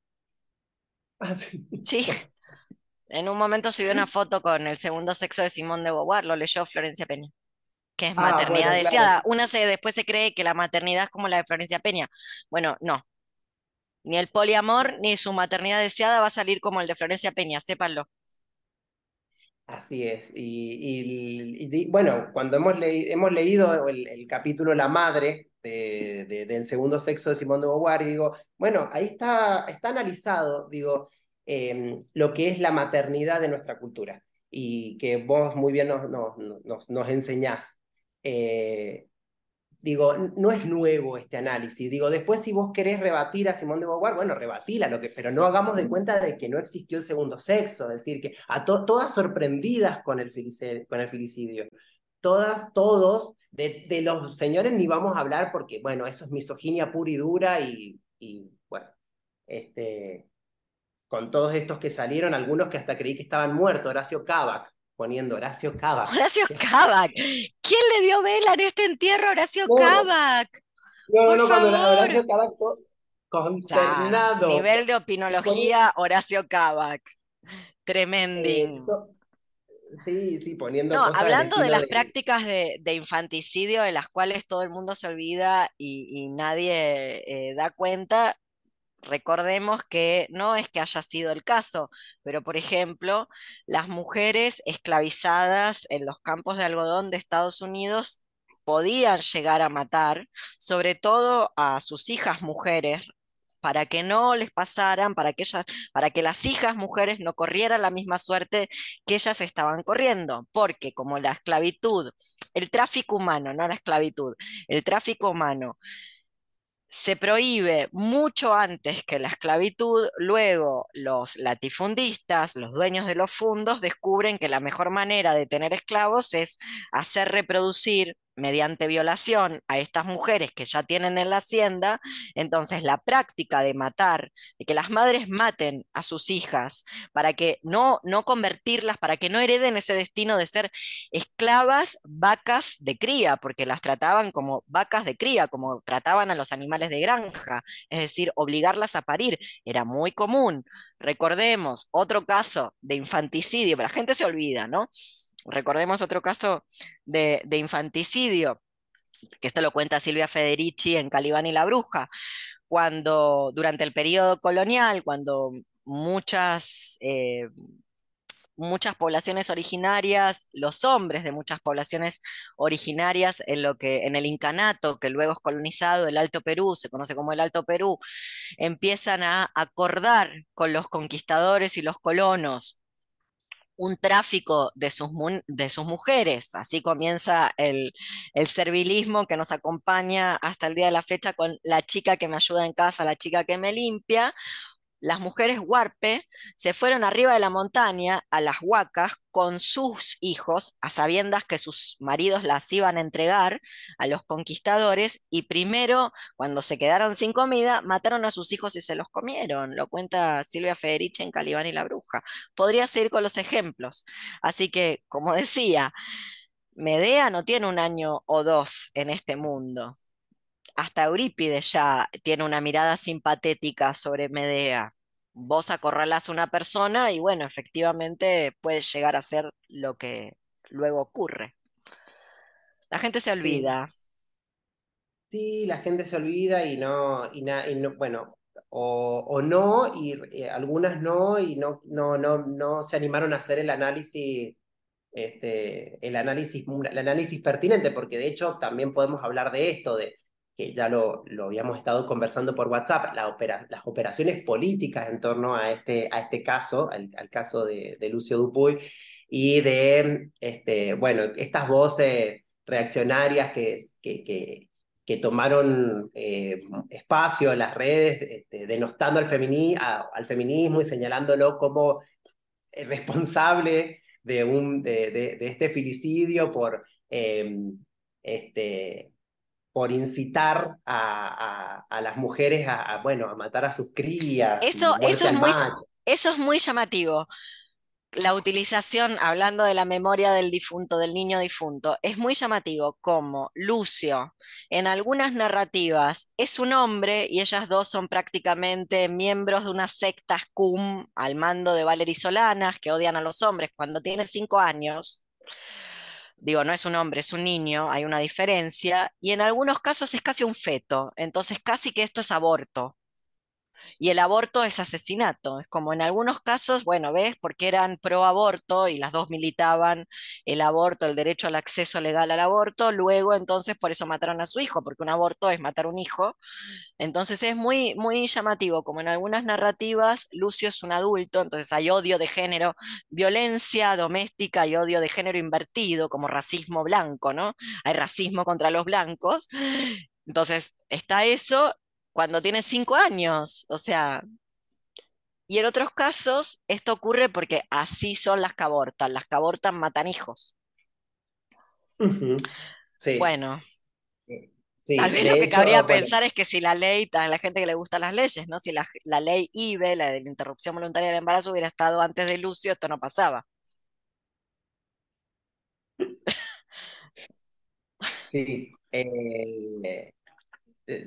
Ah, sí. Sí. En un momento subió una foto con el segundo sexo de Simón de Beauvoir, lo leyó Florencia Peña, que es ah, maternidad deseada. Una se, después se cree que la maternidad es como la de Florencia Peña. Bueno, no. Ni el poliamor ni su maternidad deseada va a salir como el de Florencia Peña, sépanlo. Así es. Y, bueno, cuando hemos, hemos leído el, capítulo La Madre de, del segundo sexo de Simón de Beauvoir, digo, bueno, ahí está, está analizado, digo, em, lo que es la maternidad de nuestra cultura y que vos muy bien nos, nos, nos, enseñás. Eh, digo, no es nuevo este análisis. Digo, después si vos querés rebatir a Simón de Beauvoir, bueno, rebatila, lo que, pero no hagamos de cuenta de que no existió el segundo sexo, es decir, que a todas sorprendidas con el, con el filicidio, todas, todos De, los señores ni vamos a hablar porque, bueno, eso es misoginia pura y dura y, y bueno, este, con todos estos que salieron, algunos que hasta creí que estaban muertos, Horacio Cavac, poniendo Horacio Cavac. Horacio Cavac. ¿Quién le dio vela en este entierro a Horacio Cavac? No, no, cuando Horacio Cavac consternado. nivel de opinología, Horacio Cavac. Tremending. sí, sí, poniendo. No, hablando de las prácticas de, infanticidio de las cuales todo el mundo se olvida y, nadie eh, da cuenta, recordemos que no es que haya sido el caso, pero por ejemplo, las mujeres esclavizadas en los campos de algodón de Estados Unidos podían llegar a matar, sobre todo a sus hijas mujeres, para que no les pasaran, para que ellas, para que las hijas mujeres no corrieran la misma suerte que ellas estaban corriendo, porque como la esclavitud, el tráfico humano, no la esclavitud, el tráfico humano se prohíbe mucho antes que la esclavitud, luego los latifundistas, los dueños de los fundos, descubren que la mejor manera de tener esclavos es hacer reproducir mediante violación a estas mujeres que ya tienen en la hacienda, entonces la práctica de matar, de que las madres maten a sus hijas para que no, no convertirlas, para que no hereden ese destino de ser esclavas vacas de cría, porque las trataban como vacas de cría, como trataban a los animales de granja, es decir, obligarlas a parir, era muy común. Recordemos otro caso de infanticidio, pero la gente se olvida, ¿no? Recordemos otro caso de, infanticidio, que esto lo cuenta Silvia Federici en Calibán y la Bruja, cuando durante el periodo colonial, cuando muchas, eh, muchas poblaciones originarias, los hombres de muchas poblaciones originarias en lo que en el incanato, que luego es colonizado el Alto Perú, se conoce como el Alto Perú, empiezan a acordar con los conquistadores y los colonos un tráfico de sus, de sus mujeres. Así comienza el, el, servilismo que nos acompaña hasta el día de la fecha con la chica que me ayuda en casa, la chica que me limpia, las mujeres huarpe se fueron arriba de la montaña a las huacas con sus hijos, a sabiendas que sus maridos las iban a entregar a los conquistadores, y primero, cuando se quedaron sin comida, mataron a sus hijos y se los comieron. Lo cuenta Silvia Federici en Calibán y la Bruja. Podría seguir con los ejemplos. Así que, como decía, Medea no tiene un año o dos en este mundo hasta Eurípides ya tiene una mirada simpatética sobre Medea. Vos acorralás a una persona y bueno, efectivamente puede llegar a ser lo que luego ocurre. La gente se olvida. Sí, la gente se olvida y no, y, bueno, o, no, y eh, algunas no, y no, no, no, no se animaron a hacer el análisis, este, el análisis, el análisis pertinente, porque de hecho también podemos hablar de esto, de que ya lo, lo habíamos estado conversando por WhatsApp, la las operaciones políticas en torno a este, a este caso, al, caso de, Lucio Dupuy, y de, este, bueno, estas voces reaccionarias que, que, que, tomaron eh, espacio en las redes, este, denostando al, al feminismo y señalándolo como responsable de, un, de, de, este filicidio por... Eh, este, por incitar a, a, las mujeres a, bueno, a matar a sus crías. Eso, eso, es muy, eso es muy llamativo. La utilización, hablando de la memoria del difunto, del niño difunto, es muy llamativo como Lucio, en algunas narrativas, es un hombre y ellas dos son prácticamente miembros de una secta cum al mando de Valery Solanas, que odian a los hombres cuando tiene cinco años digo, no es un hombre, es un niño, hay una diferencia, y en algunos casos es casi un feto, entonces casi que esto es aborto y el aborto es asesinato. Es como en algunos casos, bueno, ves, porque eran pro aborto y las dos militaban el aborto, el derecho al acceso legal al aborto, luego entonces por eso mataron a su hijo, porque un aborto es matar un hijo. Entonces es muy, muy llamativo, como en algunas narrativas, Lucio es un adulto, entonces hay odio de género, violencia doméstica y odio de género invertido, como racismo blanco, ¿no? Hay racismo contra los blancos. Entonces, está eso cuando tiene cinco años. O sea, y en otros casos esto ocurre porque así son las que abortan. Las que abortan matan hijos. Bueno. Tal vez lo que cabría pensar es que si la ley, a la gente que le gustan las leyes, ¿no? Si la, la ley IBE, la de la interrupción voluntaria del embarazo, hubiera estado antes de Lucio, esto no pasaba. Sí, eh,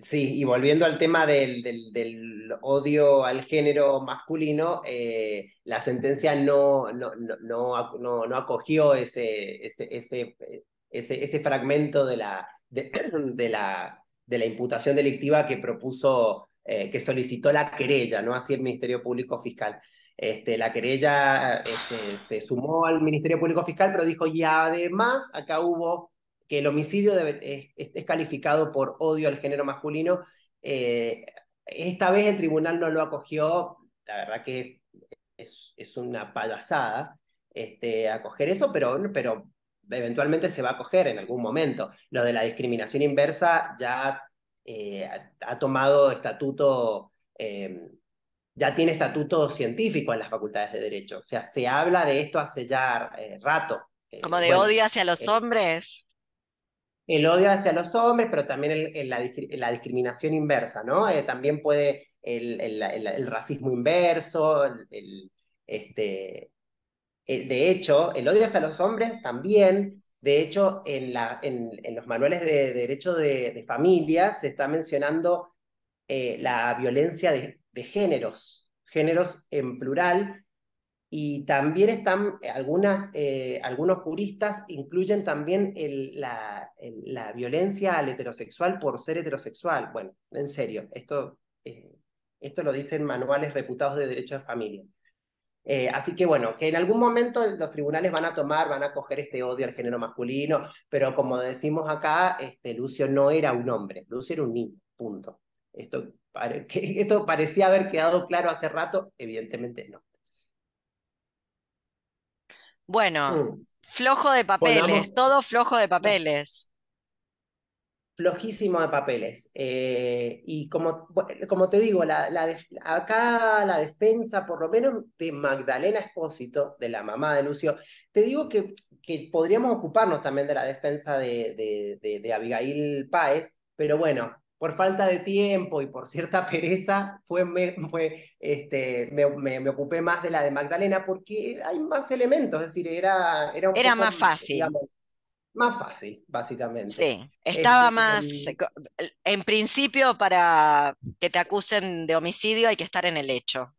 sí, y volviendo al tema del, del, odio al género masculino, eh, la sentencia no, no, no, no, no acogió ese, ese, ese, ese, fragmento de la, de, la, de la imputación delictiva que propuso, que solicitó la querella, no así el Ministerio Público Fiscal. Este, la querella este, se sumó al Ministerio Público Fiscal, pero dijo, y además acá hubo que el homicidio es, calificado por odio al género masculino. Eh, esta vez el tribunal no lo acogió, la verdad que es, es una payasada este, acoger eso, pero, pero eventualmente se va a acoger en algún momento. Lo de la discriminación inversa ya eh, ha, tomado estatuto, eh, ya tiene estatuto científico en las facultades de Derecho. O sea, se habla de esto hace ya rato. Como de odio hacia los hombres el odio hacia los hombres, pero también la, discriminación inversa, ¿no? Eh, también puede el, racismo inverso, este, eh, de hecho, el odio hacia los hombres también, de hecho, en, la, en, los manuales de, derecho de, familia se está mencionando eh, la violencia de, de géneros, géneros en plural, y también están eh, eh, algunos juristas incluyen también la, violencia al heterosexual por ser heterosexual. Bueno, en serio, esto, eh, esto lo dicen manuales reputados de derecho de familia. así que bueno, que en algún momento los tribunales van a tomar, van a coger este odio al género masculino, pero como decimos acá, este, Lucio no era un hombre, Lucio era un niño, punto. Esto, esto parecía haber quedado claro hace rato, evidentemente no. Bueno, mm. flojo de papeles, todo flojo de papeles. Flojísimo de papeles. Eh, y como, como te digo, la, la acá la defensa, por lo menos de Magdalena Espósito, de la mamá de Lucio, te digo que, que podríamos ocuparnos también de la defensa de, de, de Abigail Páez, pero bueno, por falta de tiempo y por cierta pereza, fue, me, fue, este, me, me, ocupé más de la de Magdalena porque hay más elementos, es decir, era, era, era más fácil. más fácil, básicamente. Sí, estaba este, más, en principio para que te acusen de homicidio hay que estar en el hecho.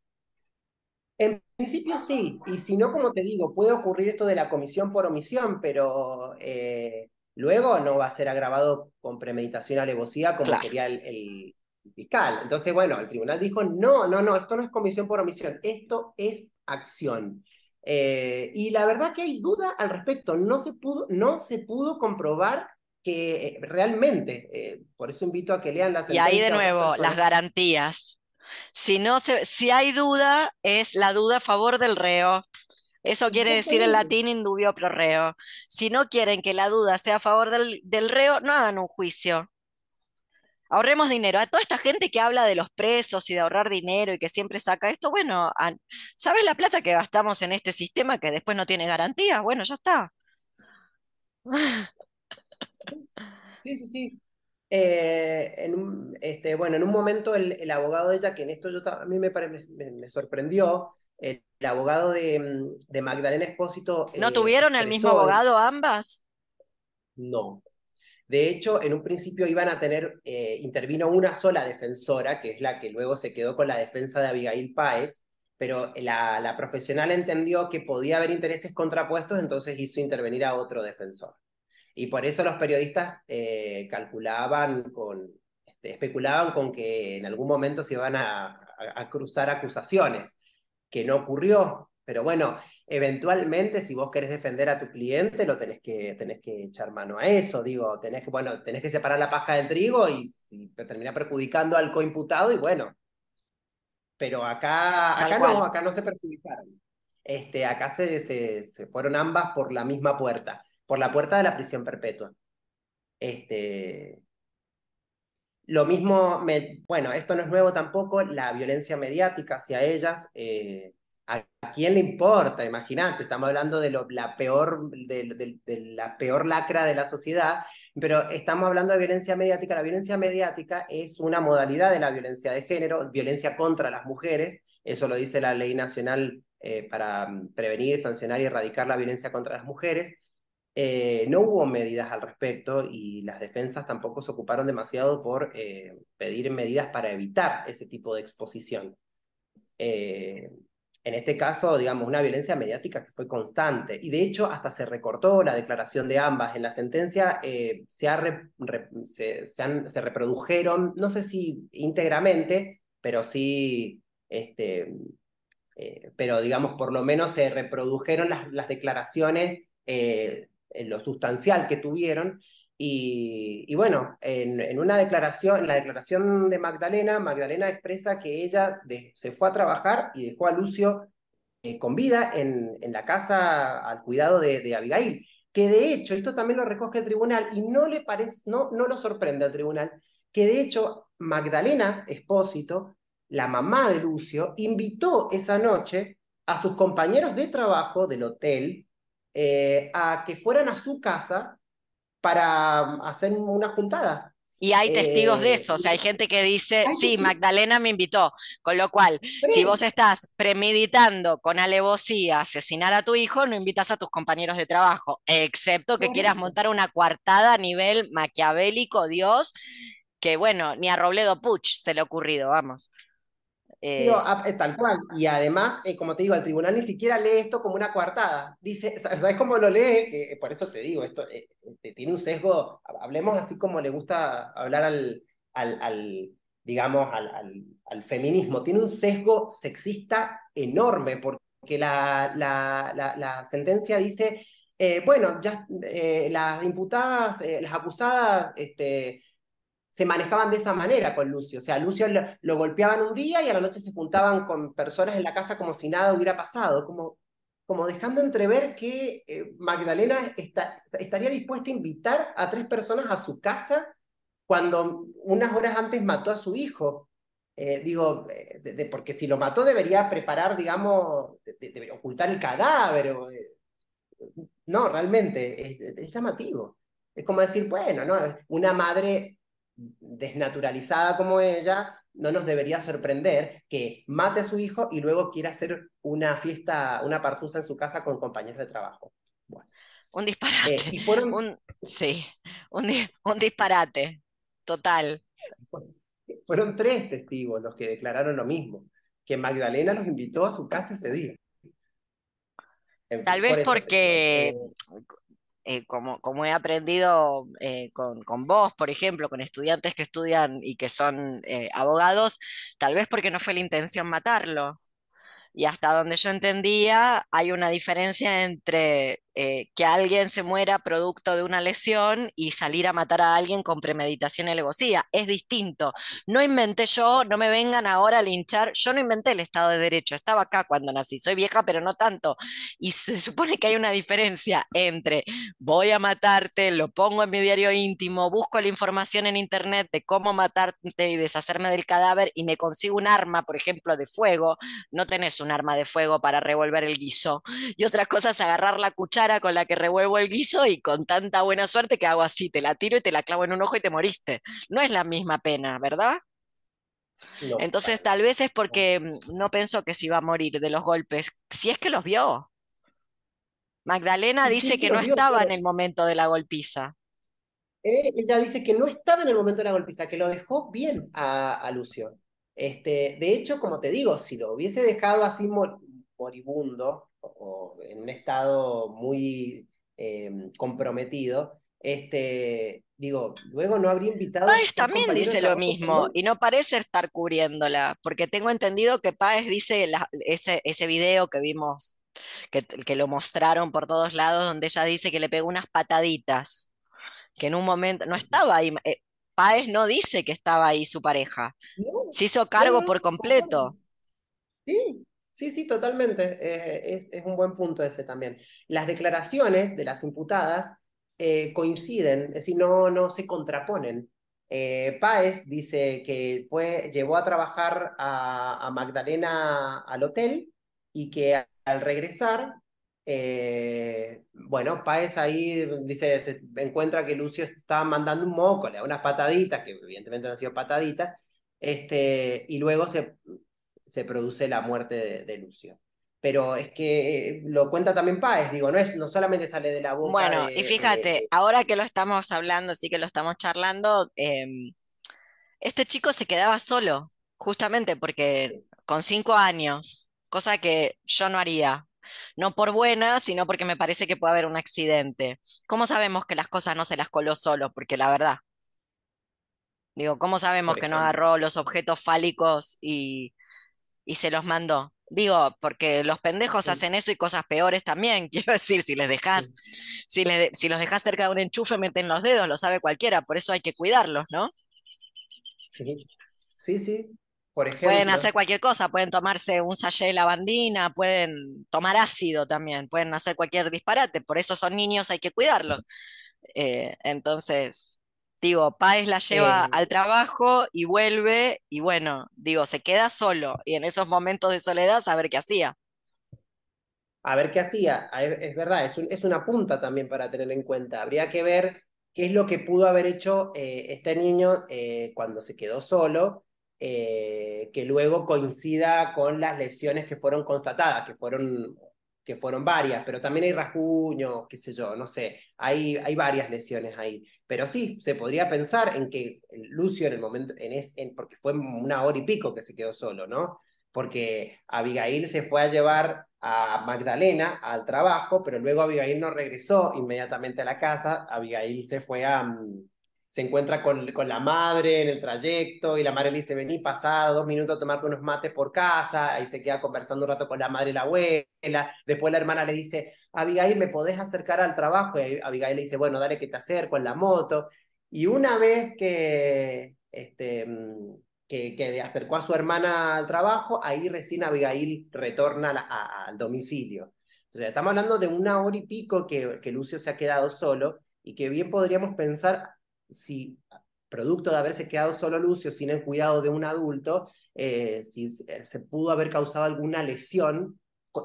En principio sí, y si no, como te digo, puede ocurrir esto de la comisión por omisión, pero eh, luego no va a ser agravado con premeditación alevosía como quería el, fiscal. Entonces, bueno, el tribunal dijo, no, no, no, esto no es comisión por omisión, esto es acción. Eh, y la verdad que hay duda al respecto, no se pudo, no se pudo comprobar que eh, realmente, eh, por eso invito a que lean las Y ahí de nuevo, las garantías. Si, no se, si hay duda, es la duda a favor del reo. Eso quiere decir en latín indubio pro reo. Si no quieren que la duda sea a favor del, del reo, no hagan un juicio. Ahorremos dinero. A toda esta gente que habla de los presos y de ahorrar dinero y que siempre saca esto, bueno, ¿sabes la plata que gastamos en este sistema que después no tiene garantía? Bueno, ya está. Sí, sí, sí. Eh, en un, este, bueno, en un momento el, abogado de ella, que en esto yo, a mí me, me, me sorprendió, el, abogado de, de, Magdalena Espósito. ¿No eh, tuvieron el mismo abogado ambas? No. De hecho, en un principio iban a tener, eh, intervino una sola defensora, que es la que luego se quedó con la defensa de Abigail Páez, pero la, la profesional entendió que podía haber intereses contrapuestos, entonces hizo intervenir a otro defensor. Y por eso los periodistas eh, calculaban con, este, especulaban con que en algún momento se iban a, a cruzar acusaciones que no ocurrió. Pero bueno, eventualmente si vos querés defender a tu cliente, lo tenés que, tenés que echar mano a eso. Digo, tenés que, bueno, tenés que separar la paja del trigo y, si te termina perjudicando al coimputado y bueno. Pero acá, acá no, acá no se perjudicaron. Este, acá se, se, se, fueron ambas por la misma puerta, por la puerta de la prisión perpetua. Este, lo mismo, me, bueno, esto no es nuevo tampoco, la violencia mediática hacia ellas. Eh, ¿A quién le importa? Imagínate, estamos hablando de, lo, la peor, de, la peor lacra de la sociedad, Pero estamos hablando de violencia mediática. La violencia mediática es una modalidad de la violencia de género, violencia contra las mujeres. Eso lo dice la Ley Nacional eh, para prevenir, sancionar y erradicar la violencia contra las mujeres. Eh, no hubo medidas al respecto y las defensas tampoco se ocuparon demasiado por eh, pedir medidas para evitar ese tipo de exposición. Eh, en este caso, digamos, una violencia mediática que fue constante. Y de hecho, hasta se recortó la declaración de ambas. En la sentencia se, se, se, reprodujeron, no sé si íntegramente, pero sí, este, pero digamos, por lo menos se reprodujeron las, declaraciones lo sustancial que tuvieron. Y, bueno, en, una declaración, en la declaración de Magdalena, Magdalena expresa que ella se fue a trabajar y dejó a Lucio eh, con vida en, la casa al cuidado de, Abigail. Que de hecho, esto también lo recoge el tribunal y no le parece, no, no lo sorprende al tribunal, que de hecho Magdalena Espósito, la mamá de Lucio, invitó esa noche a sus compañeros de trabajo del hotel eh, a que fueran a su casa para hacer una juntada. Y hay testigos de eh, eso, o sea, hay gente que dice, sí, Magdalena me invitó, con lo cual, si vos estás premeditando con alevosía asesinar a tu hijo, no invitas a tus compañeros de trabajo, excepto que quieras montar una coartada a nivel maquiavélico, Dios, que bueno, ni a Robledo Puch se le ha ocurrido, vamos. Eh, eh, tal cual. Y además, eh, como te digo, el tribunal ni siquiera lee esto como una coartada. Dice, ¿sabes cómo lo lee? por eso te digo, esto tiene un sesgo, hablemos así como le gusta hablar al, al, al digamos, al, al, feminismo. Tiene un sesgo sexista enorme, porque la, la, la, sentencia dice, bueno, ya las imputadas, las acusadas, este, se manejaban de esa manera con Lucio. O sea, Lucio lo, golpeaban un día y a la noche se juntaban con personas en la casa como si nada hubiera pasado, como, como dejando entrever que eh, Magdalena estaría dispuesta a invitar a tres personas a su casa cuando unas horas antes mató a su hijo. Eh, digo, eh, porque si lo mató debería preparar, digamos, debería ocultar el cadáver. no, realmente, es, es llamativo. Es como decir, bueno, ¿no? Una madre desnaturalizada como ella, no nos debería sorprender que mate a su hijo y luego quiera hacer una fiesta, una partusa en su casa con compañeros de trabajo. Un disparate. Eh, fueron... sí, un, un disparate, total. Fueron tres testigos los que declararon lo mismo, que Magdalena los invitó a su casa ese día. Tal vez porque eh, como, como, he aprendido eh, con, con, vos, por ejemplo, con estudiantes que estudian y que son eh, abogados, tal vez porque no fue la intención matarlo. Y hasta donde yo entendía, hay una diferencia entre eh, que alguien se muera producto de una lesión y salir a matar a alguien con premeditación y. Es distinto. No inventé yo, no me vengan ahora a linchar. Yo no inventé el Estado de Derecho, estaba acá cuando nací. Soy vieja, pero no tanto. Y se supone que hay una diferencia entre voy a matarte, lo pongo en mi diario íntimo, busco la información en internet de cómo matarte y deshacerme del cadáver y me consigo un arma, por ejemplo, de fuego. No tenés un arma de fuego para revolver el guiso. Y otra cosa es agarrar la cuchara con la que revuelvo el guiso y con tanta buena suerte que hago así, te la tiro y te la clavo en un ojo y te moriste. No es la misma pena, ¿verdad? Entonces tal vez es porque mm, no pensó que se iba a morir de los golpes, si es que los vio. Magdalena dice que no estaba en el momento de la golpiza. Eh, ella dice que no estaba en el momento de la golpiza, que lo dejó bien a, Lucio. Este, de hecho, como te digo, si lo hubiese dejado así moribundo, o en un estado muy eh, comprometido, este, digo, luego no habría invitado. Páez también dice lo mismo y no parece estar cubriéndola, porque tengo entendido que Páez dice ese, ese video que vimos, que, que lo mostraron por todos lados, donde ella dice que le pegó unas pataditas, que en un momento no estaba ahí. Eh, Páez no dice que estaba ahí su pareja. Se hizo cargo por completo. Sí, Sí, sí, totalmente. Eh, es, un buen punto ese también. Las declaraciones de las imputadas eh, coinciden, es decir, no, no se contraponen. Eh, Páez dice que fue, llevó a trabajar a, Magdalena al hotel y que al regresar bueno, Paez ahí dice, se encuentra que Lucio estaba mandando un moco, le da unas pataditas, que evidentemente no han sido pataditas, este, y luego se, se produce la muerte de, Lucio. Pero es que eh, lo cuenta también Páez, digo, no, es, no solamente sale de la boca. Bueno, y fíjate, ahora que lo estamos hablando, sí que lo estamos charlando, em, este chico se quedaba solo, justamente porque con cinco años, cosa que yo no haría, no por buena, sino porque me parece que puede haber un accidente. ¿Cómo sabemos que las cosas no se las coló solo? Porque la verdad, digo, ¿cómo sabemos que no agarró los objetos fálicos y, y se los mandó? Digo, porque los pendejos hacen eso y cosas peores también. Quiero decir, si les dejas, si, si los dejas cerca de un enchufe, meten los dedos, lo sabe cualquiera, por eso hay que cuidarlos, ¿no? Sí, sí, sí. Pueden hacer cualquier cosa, pueden tomarse un sachet de lavandina, pueden tomar ácido también, pueden hacer cualquier disparate, por eso son niños, hay que cuidarlos. Eh, entonces, digo, Páez la lleva al trabajo y vuelve y bueno, digo, se queda solo y en esos momentos de soledad saber qué hacía. A ver qué hacía, es verdad, es, es una punta también para tener en cuenta. Habría que ver qué es lo que pudo haber hecho eh, este niño eh, cuando se quedó solo eh, que luego coincida con las lesiones que fueron constatadas, que fueron, que fueron varias, pero también hay rasguños, qué sé yo, no sé, hay, hay varias lesiones ahí. Pero sí, se podría pensar en que Lucio en el momento, en es, en, porque fue una hora y pico que se quedó solo, ¿no? Porque Abigail se fue a llevar a Magdalena al trabajo, pero luego Abigail no regresó inmediatamente a la casa, Abigail se fue a, mm, se encuentra con, con, la madre en el trayecto y la madre le dice, vení, pasá dos minutos a tomarte unos mates por casa, ahí se queda conversando un rato con la madre y la abuela, después la hermana le dice, Abigail, ¿me podés acercar al trabajo? Y Abigail le dice, bueno, dale que te acerco en la moto. Y una vez que, este, que, que acercó a su hermana al trabajo, ahí recién Abigail retorna al domicilio. Sea, estamos hablando de una hora y pico que, que Lucio se ha quedado solo y que bien podríamos pensar si producto de haberse quedado solo Lucio sin el cuidado de un adulto, eh, si se pudo haber causado alguna lesión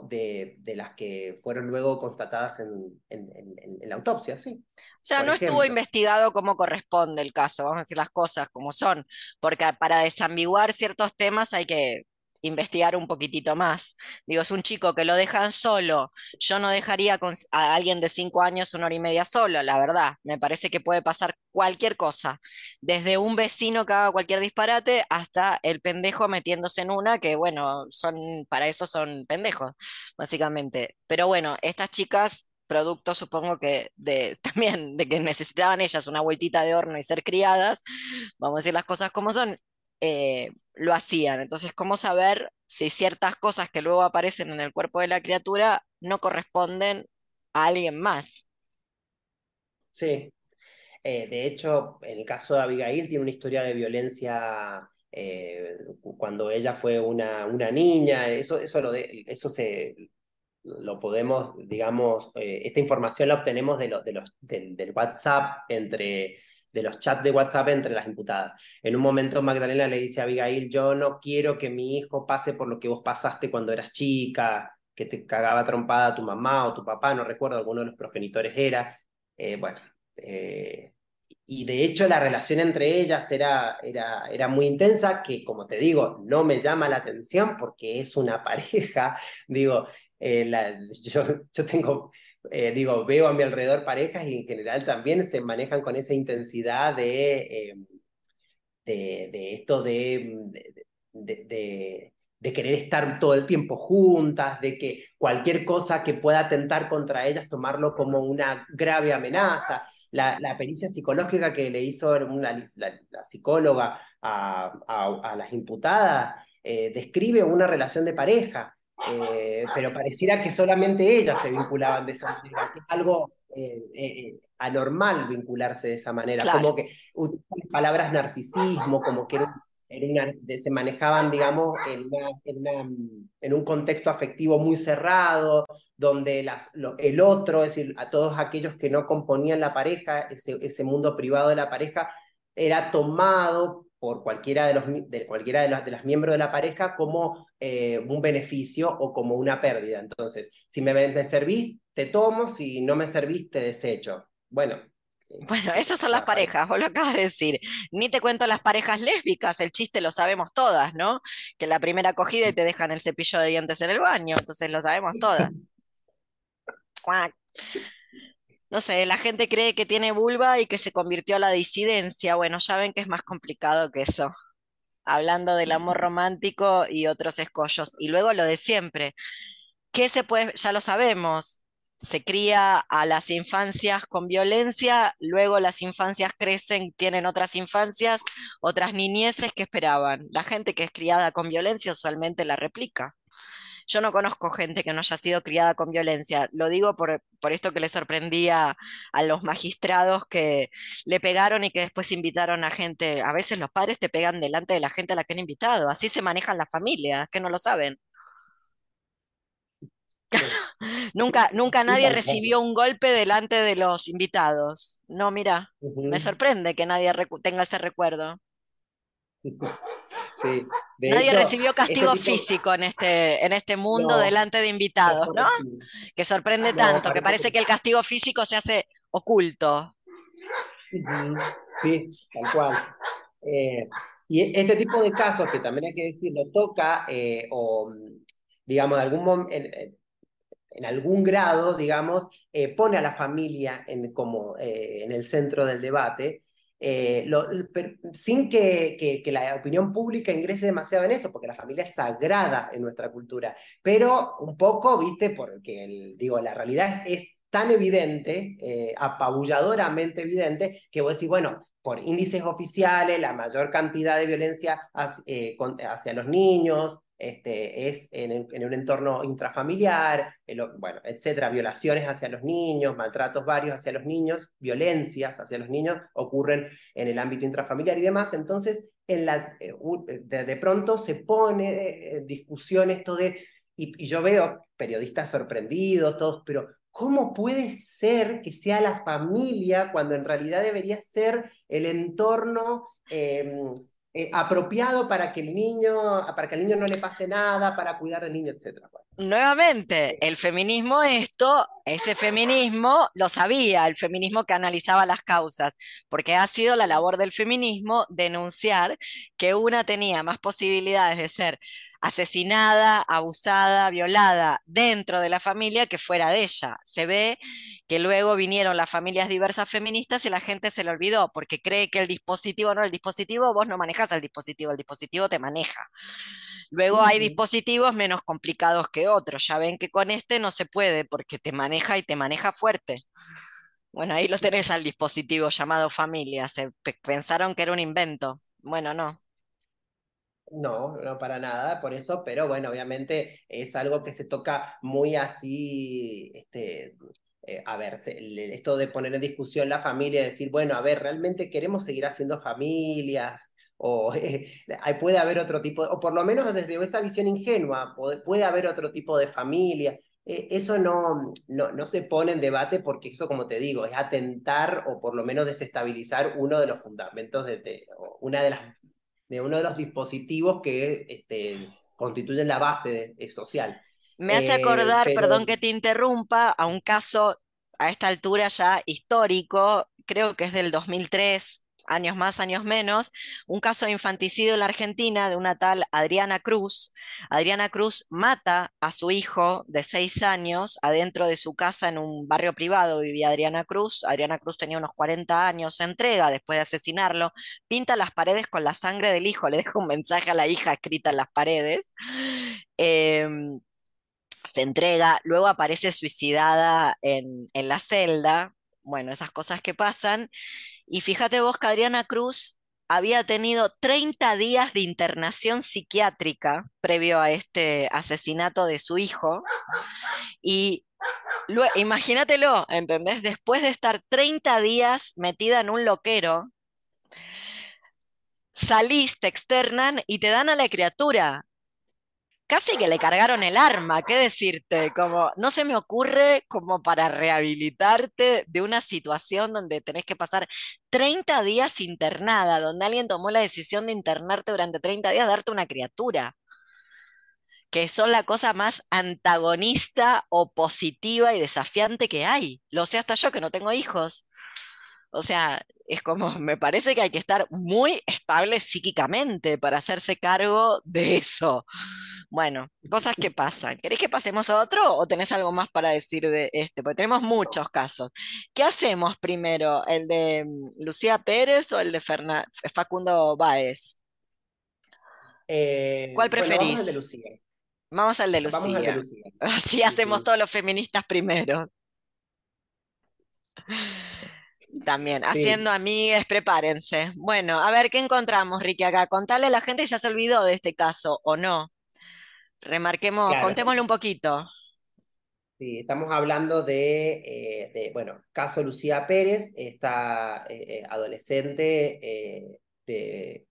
de, de, las que fueron luego constatadas en, en, la autopsia, sí. O sea, no estuvo investigado como corresponde el caso, vamos a decir las cosas como son, porque para desambiguar ciertos temas hay que investigar un poquitito más. Digo, es un chico que lo dejan solo. Yo no dejaría a alguien de cinco años una hora y media solo, la verdad. Me parece que puede pasar cualquier cosa. Desde un vecino que haga cualquier disparate hasta el pendejo metiéndose en una, que bueno, son, para eso son pendejos, básicamente. Pero bueno, estas chicas producto, supongo que de, también de que necesitaban ellas una vueltita de horno y ser criadas, vamos a decir las cosas como son, eh, lo hacían. Entonces, ¿cómo saber si ciertas cosas que luego aparecen en el cuerpo de la criatura no corresponden a alguien más? Sí. Eh, de hecho, en el caso de Abigail tiene una historia de violencia eh, cuando ella fue una, niña. Eso, eso, lo de, eso se, lo podemos, digamos, esta información la obtenemos de, de los, del WhatsApp entre de los chats de WhatsApp entre las imputadas. En un momento Magdalena le dice a Abigail, yo no quiero que mi hijo pase por lo que vos pasaste cuando eras chica, que te cagaba trompada tu mamá o tu papá, no recuerdo, alguno de los progenitores era. Eh, bueno, eh, y de hecho la relación entre ellas era, era, era muy intensa, que como te digo, no me llama la atención porque es una pareja, digo, eh, yo, yo tengo eh, digo, veo a mi alrededor parejas y en general también se manejan con esa intensidad de, eh, de, esto de, de, de, querer estar todo el tiempo juntas, de que cualquier cosa que pueda atentar contra ellas, tomarlo como una grave amenaza. La, la pericia psicológica que le hizo una, la, psicóloga a, a, las imputadas eh, describe una relación de pareja eh, pero pareciera que solamente ellas se vinculaban de esa manera, que es algo eh, eh, anormal vincularse de esa manera, como que utilizan palabras narcisismo, como que se manejaban, digamos, en, en, un contexto afectivo muy cerrado, donde las, el otro, es decir, a todos aquellos que no componían la pareja, ese, ese mundo privado de la pareja, era tomado por cualquiera de los, de cualquiera de, los, de las miembros de la pareja como eh, un beneficio o como una pérdida. Entonces, si me, me servís, te tomo, si no me servís, te desecho. Bueno, bueno, esas son las parejas, vos lo acabas de decir. Ni te cuento las parejas lésbicas, el chiste lo sabemos todas, ¿no? Que la primera acogida y te dejan el cepillo de dientes en el baño, entonces lo sabemos todas. No sé, la gente cree que tiene vulva y que se convirtió a la disidencia. Bueno, ya ven que es más complicado que eso. Hablando del amor romántico y otros escollos. Y luego lo de siempre. ¿Qué se puede? Ya lo sabemos se cría a las infancias con violencia, luego las infancias crecen, tienen otras infancias, otras niñeces que esperaban. La gente que es criada con violencia usualmente la replica. Yo no conozco gente que no haya sido criada con violencia. Lo digo por, esto que le sorprendía a los magistrados que le pegaron y que después invitaron a gente. A veces los padres te pegan delante de la gente a la que han invitado. Así se manejan las familias, que no lo saben. nunca, nunca nadie recibió un golpe delante de los invitados. No, mira, me sorprende que nadie tenga ese recuerdo. Nadie recibió castigo físico en este, en este mundo delante de invitados, ¿no? Que sorprende tanto, que parece que el castigo físico se hace oculto. Sí, tal cual. Eh, y este tipo de casos, que también hay que decirlo, toca, eh, o digamos, de algún momento, en algún grado, digamos, eh, pone a la familia en, como, en el centro del debate, eh, sin que, la opinión pública ingrese demasiado en eso, porque la familia es sagrada en nuestra cultura, pero un poco, viste, porque digo, la realidad es, tan evidente, apabulladoramente evidente, que vos decís, bueno, por índices oficiales, la mayor cantidad de violencia hacia los niños, este, es en, un entorno intrafamiliar, bueno, etcétera, violaciones hacia los niños, maltratos varios hacia los niños, violencias hacia los niños ocurren en el ámbito intrafamiliar y demás. Entonces, en la, eh, de, pronto se pone en discusión esto de, y, yo veo periodistas sorprendidos, todos, pero ¿cómo puede ser que sea la familia cuando en realidad debería ser el entorno? Em, eh, apropiado para que el niño, para que al niño no le pase nada, para cuidar del niño, etc. Nuevamente, el feminismo esto, ese feminismo lo sabía, el feminismo que analizaba las causas, porque ha sido la labor del feminismo denunciar que una tenía más posibilidades de ser asesinada, abusada, violada dentro de la familia que fuera de ella. Se ve que luego vinieron las familias diversas feministas y la gente se le olvidó porque cree que el dispositivo no, el dispositivo vos no manejas el dispositivo, el dispositivo te maneja. Luego hay dispositivos menos complicados que otros. Ya ven que con este no se puede porque te maneja y te maneja fuerte. Bueno, ahí lo tenés al dispositivo llamado familia. Se pensaron que era un invento. Bueno, no. No, no para nada, por eso, pero bueno, obviamente es algo que se toca muy así, este, eh, a ver, esto de poner en discusión la familia, decir, bueno, a ver, ¿realmente queremos seguir haciendo familias? O puede haber otro tipo, o por lo menos desde esa visión ingenua, puede, haber otro tipo de familia. Eh, eso no, no, no se pone en debate porque eso, como te digo, es atentar o por lo menos desestabilizar uno de los fundamentos, de una de las de uno de los dispositivos que este, constituyen la base social. Me hace acordar, eh, perdón que te interrumpa, a un caso a esta altura ya histórico, creo que es del 2003, años más, años menos, un caso de infanticidio en la Argentina de una tal Adriana Cruz. Adriana Cruz mata a su hijo de seis años adentro de su casa en un barrio privado, vivía Adriana Cruz. Adriana Cruz tenía unos 40 años, se entrega después de asesinarlo, pinta las paredes con la sangre del hijo, le deja un mensaje a la hija escrita en las paredes. Em, se entrega, luego aparece suicidada en, en la celda, bueno, esas cosas que pasan. Y fíjate vos que Adriana Cruz había tenido 30 días de internación psiquiátrica previo a este asesinato de su hijo. Y imagínatelo, ¿entendés? Después de estar 30 días metida en un loquero, salís, te externan y te dan a la criatura. Casi que le cargaron el arma, ¿qué decirte? Como no se me ocurre como para rehabilitarte de una situación donde tenés que pasar 30 días internada, donde alguien tomó la decisión de internarte durante 30 días, darte una criatura que son la cosa más antagonista, opositiva y desafiante que hay. Lo sé hasta yo que no tengo hijos. O sea, es como, me parece que hay que estar muy estable psíquicamente para hacerse cargo de eso. Bueno, cosas que pasan. ¿Querés que pasemos a otro o tenés algo más para decir de este? Porque tenemos muchos casos. ¿Qué hacemos primero? ¿El de mm, Lucía Pérez o el de Facundo Báez? Eh, ¿Cuál preferís? vamos al de Lucía. Vamos al de Lucía. Así hacemos todos los feministas primero. También, haciendo amigues, prepárense. Bueno, a ver qué encontramos, Ricky, acá. Contale a la gente ya se olvidó de este caso, ¿o no? Remarquemos, contémosle un poquito. Sí, estamos hablando de, eh, bueno, caso Lucía Pérez, esta eh, eh, adolescente, de,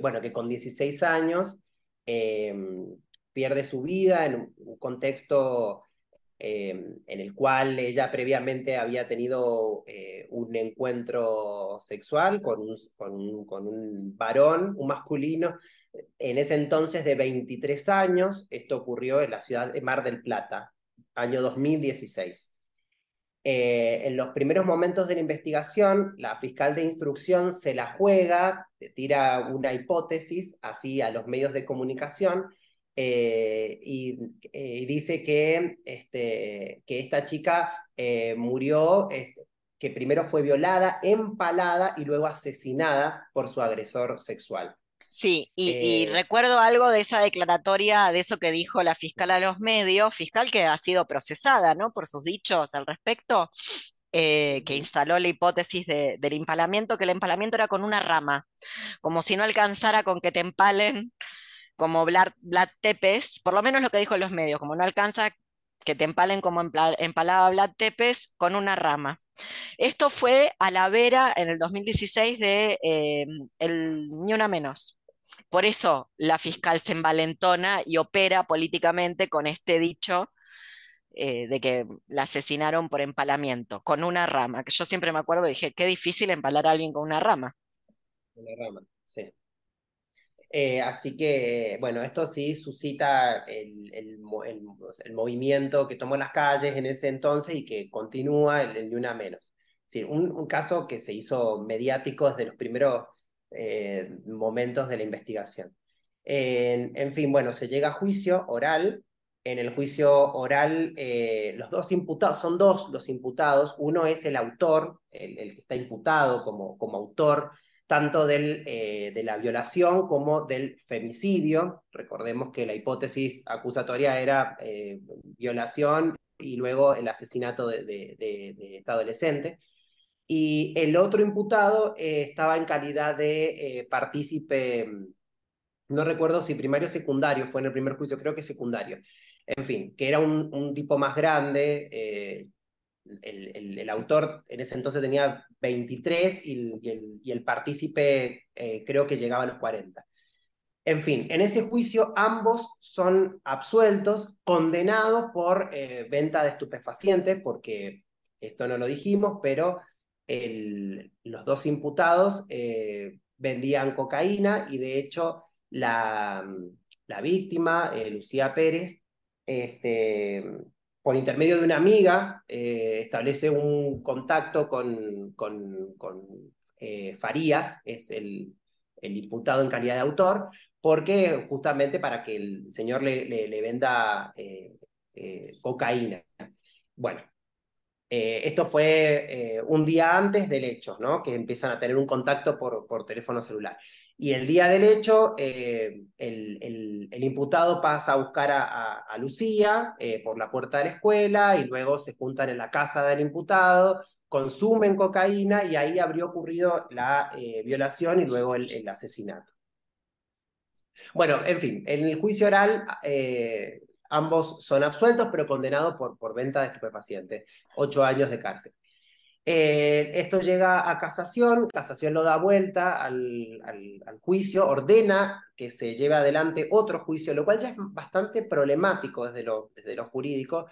bueno, que con 16 años pierde su vida en un contexto Em, en el cual ella previamente había tenido eh, un encuentro sexual con un, con, con un varón, un masculino, en ese entonces de 23 años. Esto ocurrió en la ciudad de Mar del Plata, año 2016. Eh, en los primeros momentos de la investigación, la fiscal de instrucción se la juega, tira una hipótesis así a los medios de comunicación eh, eh, y, dice que, este, que esta chica eh, murió, este, que primero fue violada, empalada y luego asesinada por su agresor sexual. Sí, y, recuerdo algo de esa declaratoria, de eso que dijo la fiscal a los medios, fiscal que ha sido procesada, ¿no? Por sus dichos al respecto, que instaló la hipótesis del empalamiento, que el empalamiento era con una rama, como si no alcanzara con que te empalen como Vlad, Tepes, por lo menos lo que dijo en los medios, como no alcanza que te empalen como empalaba Vlad Tepes con una rama. Esto fue a la vera en el 2016 de el Ni Una Menos. Por eso la fiscal se envalentona y opera políticamente con este dicho eh, de que la asesinaron por empalamiento, con una rama, que yo siempre me acuerdo y dije, qué difícil empalar a alguien con una rama. Una rama. Eh, así que, bueno, esto sí suscita el, movimiento que tomó las calles en ese entonces y que continúa el, de una menos. Sí, un, caso que se hizo mediático desde los primeros eh, momentos de la investigación. En, fin, bueno, se llega a juicio oral. En el juicio oral, eh, los dos imputados, son dos los imputados. Uno es el autor, el, que está imputado como autor tanto del, eh, de la violación como del femicidio. Recordemos que la hipótesis acusatoria era eh, violación y luego el asesinato de, esta adolescente. Y el otro imputado eh, estaba en calidad de partícipe, no recuerdo si primario o secundario, fue en el primer juicio, creo que secundario. En fin, que era un, un tipo más grande, el, autor en ese entonces tenía 23 y, el, partícipe eh, creo que llegaba a los 40. En fin, en ese juicio ambos son absueltos, condenados por eh, venta de estupefacientes, porque esto no lo dijimos, pero los dos imputados eh, vendían cocaína y de hecho la, la víctima, Lucía Pérez, este, por intermedio de una amiga, eh, establece un contacto con, eh, Farías, es el, imputado en calidad de autor, porque justamente para que el señor le, venda eh, cocaína. Bueno, esto fue un día antes del hecho, ¿no? que empiezan a tener un contacto por teléfono celular. Y el día del hecho, eh, el, imputado pasa a buscar a, Lucía eh, por la puerta de la escuela y luego se juntan en la casa del imputado, consumen cocaína y ahí habría ocurrido la eh, violación y luego el, asesinato. Bueno, en fin, en el juicio oral ambos son absueltos pero condenados por, por venta de estupefacientes, ocho años de cárcel. Eh, esto llega a casación, casación lo da vuelta al, juicio, ordena que se lleve adelante otro juicio, lo cual ya es bastante problemático desde lo, jurídico,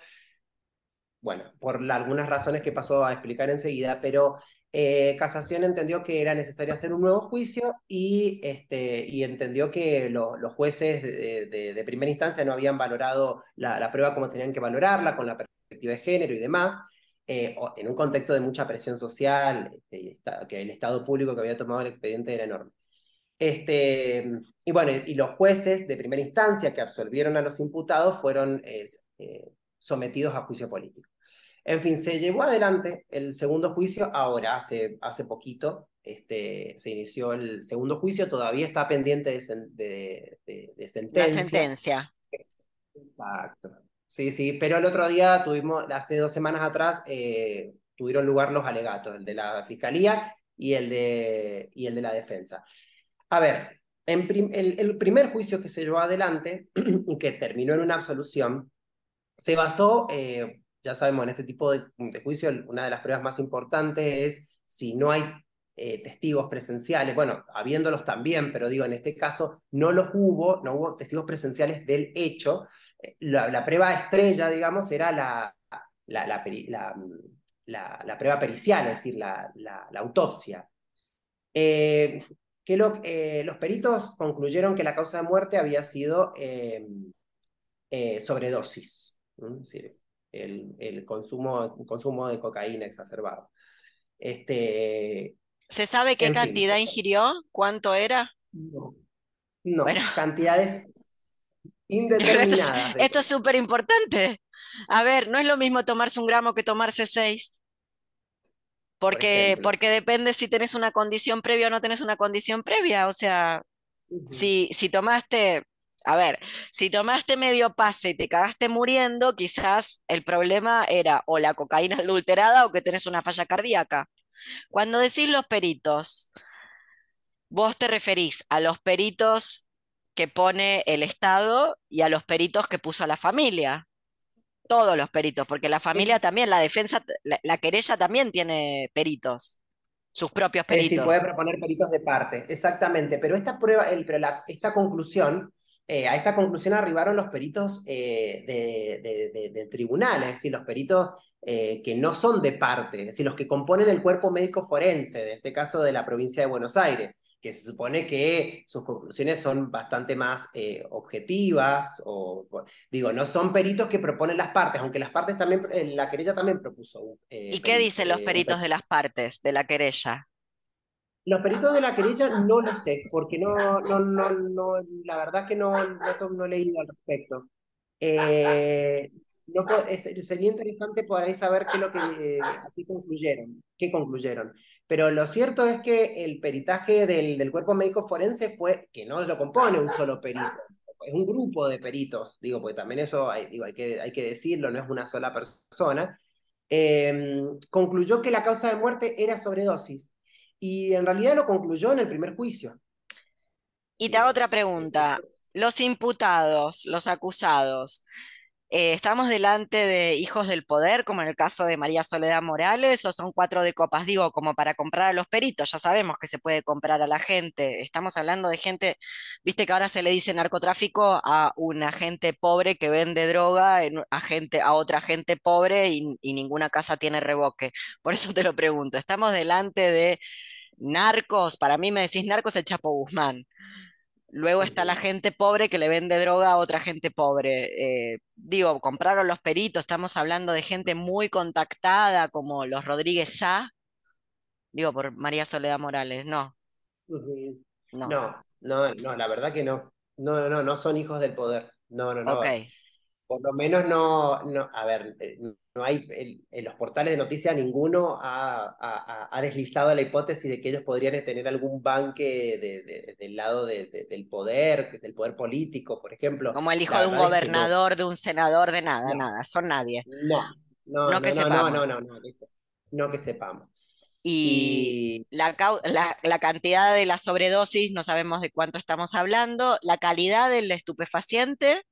bueno, por algunas razones que pasó a explicar enseguida, pero eh, Casación entendió que era necesario hacer un nuevo juicio y, este, y entendió que los jueces de, primera instancia no habían valorado la, prueba como tenían que valorarla, con la perspectiva de género y demás, eh, en un contexto de mucha presión social, este, que el Estado público que había tomado el expediente era enorme. Este, y bueno, y los jueces de primera instancia que absolvieron a los imputados fueron eh, sometidos a juicio político. En fin, se llevó adelante el segundo juicio ahora, hace, hace poquito, este, se inició el segundo juicio, todavía está pendiente de, de, sentencia. La sentencia. Exacto. Sí, sí, pero el otro día tuvimos, hace dos semanas atrás, eh, tuvieron lugar los alegatos, el de la fiscalía y el de, y el de la defensa. A ver, en el, primer juicio que se llevó adelante, y que terminó en una absolución, se basó eh, ya sabemos, en este tipo de, juicio, una de las pruebas más importantes es si no hay eh, testigos presenciales, bueno, habiéndolos también, pero digo, en este caso no los hubo, no hubo testigos presenciales del hecho. Eh, la, prueba estrella, digamos, era la, la, la, prueba pericial, es decir, la, autopsia. Eh, que los peritos concluyeron que la causa de muerte había sido sobredosis. Es decir, el, el consumo, consumo de cocaína exacerbado. Este, ¿Se sabe qué cantidad ingirió? ¿Cuánto era? No, no cantidades indeterminadas. Esto es súper importante. A ver, no es lo mismo tomarse un gramo que tomarse seis. Porque, porque depende si tenés una condición previa o no tenés una condición previa. O sea, si, si tomaste a ver, si tomaste medio pase y te cagaste muriendo, quizás el problema era o la cocaína adulterada o que tenés una falla cardíaca. Cuando decís los peritos, vos te referís a los peritos que pone el Estado y a los peritos que puso la familia. Todos los peritos, porque la familia también, la defensa, la, querella también tiene peritos sus propios peritos. Sí, puede proponer peritos de parte, exactamente. Pero esta prueba, el, pero esta conclusión eh, a esta conclusión arribaron los peritos eh, de, tribunales, es decir, los peritos eh, que no son de parte, es decir, los que componen el cuerpo médico forense, en este caso de la provincia de Buenos Aires, que se supone que sus conclusiones son bastante más objetivas, o digo, no son peritos que proponen las partes, aunque las partes también, la querella también propuso. ¿Y qué dicen los peritos de las partes de la querella? Los peritos de la querella no lo sé, porque no, no, no, no la verdad que no, no, he leído al respecto. Eh, no, sería interesante poder saber qué es lo que aquí concluyeron, qué concluyeron. Pero lo cierto es que el peritaje del, del cuerpo médico forense fue que no lo compone un solo perito, es un grupo de peritos, digo, porque también eso hay, digo, hay, que, hay que decirlo, no es una sola persona. Eh, concluyó que la causa de muerte era sobredosis y en realidad lo concluyó en el primer juicio. Y te hago otra pregunta. Los imputados, los acusados, eh, ¿estamos delante de hijos del poder, como en el caso de María Soledad Morales, o son cuatro de copas? Digo, como para comprar a los peritos, ya sabemos que se puede comprar a la gente. Estamos hablando de gente, viste que ahora se le dice narcotráfico a una gente pobre que vende droga a, gente, a otra gente pobre y, y ninguna casa tiene revoque. Por eso te lo pregunto, ¿estamos delante de narcos? Para mí me decís narcos el Chapo Guzmán. Luego está la gente pobre que le vende droga a otra gente pobre. Eh, digo, compraron los peritos, estamos hablando de gente muy contactada como los Rodríguez Sá. Digo, por María Soledad Morales, no. no. No, no, la verdad que no. No, no, no son hijos del poder. No, no, no. Por lo menos no, no a ver, eh, no hay, en los portales de noticias ninguno ha, ha, deslizado la hipótesis de que ellos podrían tener algún banque del lado del poder, del poder político, por ejemplo. Como el hijo de un gobernador, de un senador, de nada, nada, son nadie. No, no, no, que sepamos. no, no, no, no, que sepamos. Y, La, la, la, cantidad de la sobredosis, no sabemos de cuánto estamos hablando, la calidad del estupefaciente,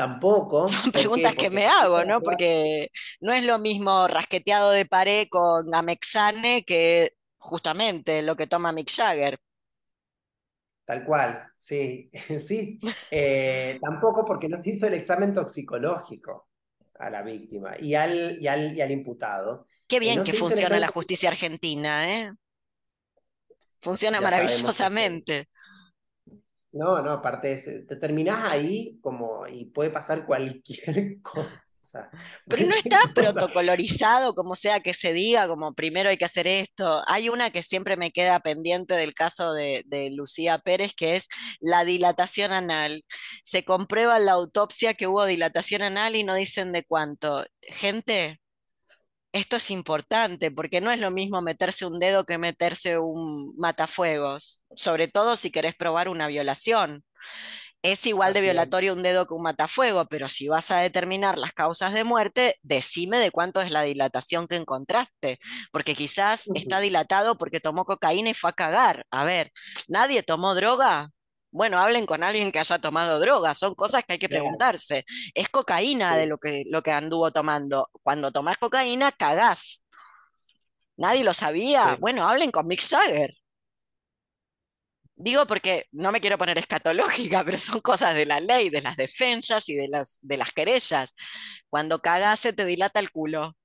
Tampoco. Son preguntas que me hago, ¿no? Porque no es lo mismo rasqueteado de pared con Amexane que justamente lo que toma Mick Jagger. Tal cual, sí, sí. Eh, tampoco porque no se hizo el examen toxicológico a la víctima y al, y al, y al imputado. Qué bien que funciona la justicia argentina, ¿eh? Funciona maravillosamente. No, no, aparte te terminás ahí como y puede pasar cualquier cosa. Pero no está protocolorizado como sea que se diga, como primero hay que hacer esto. Hay una que siempre me queda pendiente del caso de, de Lucía Pérez, que es la dilatación anal. Se comprueba en la autopsia que hubo dilatación anal y no dicen de cuánto. Gente, esto es importante porque no es lo mismo meterse un dedo que meterse un matafuegos, sobre todo si querés probar una violación. Es igual de violatorio un dedo que un matafuego, pero si vas a determinar las causas de muerte, decime de cuánto es la dilatación que encontraste, porque quizás está dilatado porque tomó cocaína y fue a cagar. A ver, ¿nadie tomó droga? Bueno, hablen con alguien que haya tomado droga, son cosas que hay que preguntarse. Es cocaína de lo que, lo que anduvo tomando. Cuando tomás cocaína, cagás. Nadie lo sabía. Bueno, hablen con Mick Jagger. Digo porque no me quiero poner escatológica, pero son cosas de la ley, de las defensas y de las, de las querellas. Cuando cagás se te dilata el culo.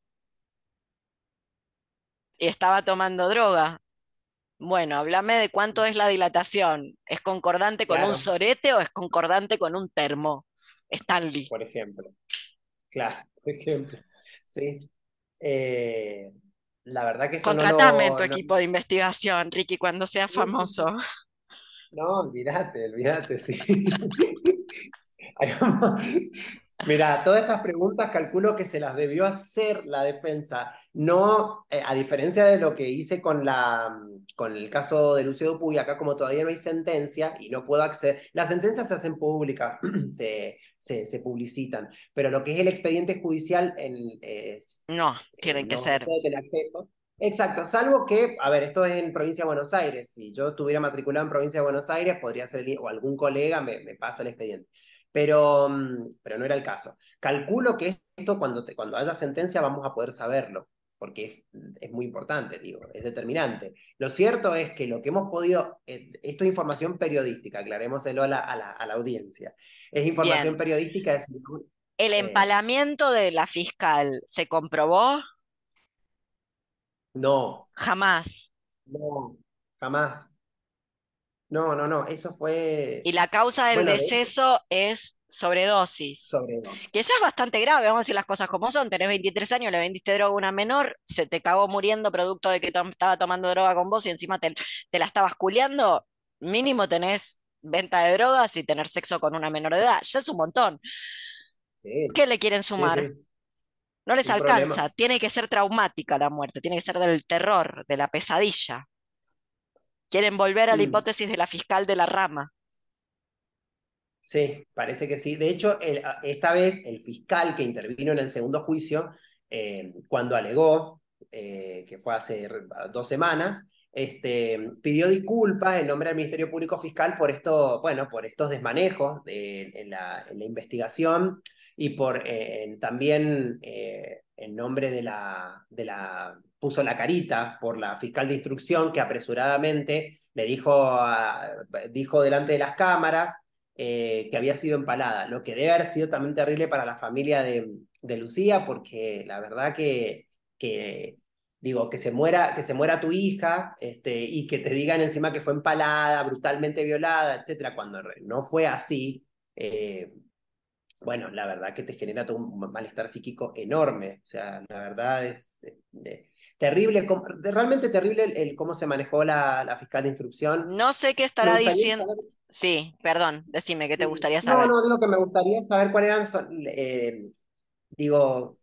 Y estaba tomando droga. Bueno, háblame de cuánto es la dilatación. ¿Es concordante con un sorete o es concordante con un termo? Stanley. Por ejemplo. Claro, por ejemplo. Sí. Eh, la verdad que eso Contratame en tu equipo de investigación, Ricky, cuando sea famoso. No, olvídate, olvídate, sí. Mira, todas estas preguntas calculo que se las debió hacer la defensa. No, eh, a diferencia de lo que hice con, la, con el caso de Lucio Dupuy, acá como todavía no hay sentencia y no puedo acceder, las sentencias se hacen públicas, se, se, publicitan, pero lo que es el expediente judicial en, no, tienen que ser. acceso. Exacto, salvo que, a ver, esto es en provincia de Buenos Aires, si yo estuviera matriculado en provincia de Buenos Aires, podría ser, o algún colega me, me pasa el expediente pero, mm, pero no era el caso. Calculo que esto, cuando, te, cuando haya sentencia, vamos a poder saberlo, porque es, muy importante, digo, es determinante. Lo cierto es que lo que hemos podido, eh, esto es información periodística, aclarémoselo a la, a la, a la audiencia, es información periodística. Es, ¿El eh, empalamiento de la fiscal se comprobó? No. Jamás. No, jamás. No, no, no, eso fue... Y la causa del deceso es sobredosis. Sobredosis. Que ya es bastante grave, vamos a decir las cosas como son. Tenés 23 años, le vendiste droga a una menor, se te cagó muriendo producto de que estaba tomando droga con vos y encima te, la estabas culeando. Mínimo tenés venta de drogas y tener sexo con una menor de edad. Ya es un montón. ¿Qué le quieren sumar? No les alcanza. Tiene que ser traumática la muerte, tiene que ser del terror, de la pesadilla. Quieren volver a la mm. hipótesis de la fiscal de la rama. Sí, parece que sí. De hecho, esta vez el fiscal que intervino en el segundo juicio, eh, cuando alegó, eh, que fue hace dos semanas, este, pidió disculpas en nombre del Ministerio Público Fiscal por, esto, bueno, por estos desmanejos en, la, investigación y por eh, también en nombre de la, de la puso la carita por la fiscal de instrucción que apresuradamente le dijo, dijo delante de las cámaras eh, que había sido empalada, lo que debe haber sido también terrible para la familia de, de Lucía, porque la verdad que, que digo, que se muera, que se muera tu hija este, y que te digan encima que fue empalada, brutalmente violada, etcétera, cuando no fue así, eh, bueno, la verdad que te genera todo un malestar psíquico enorme. O sea, la verdad es terrible, realmente terrible el, cómo se manejó la, fiscal de instrucción. No sé qué estará diciendo. Sí, perdón, decime, ¿qué te gustaría saber? No, no, digo que me gustaría saber cuáles eran, eh, digo,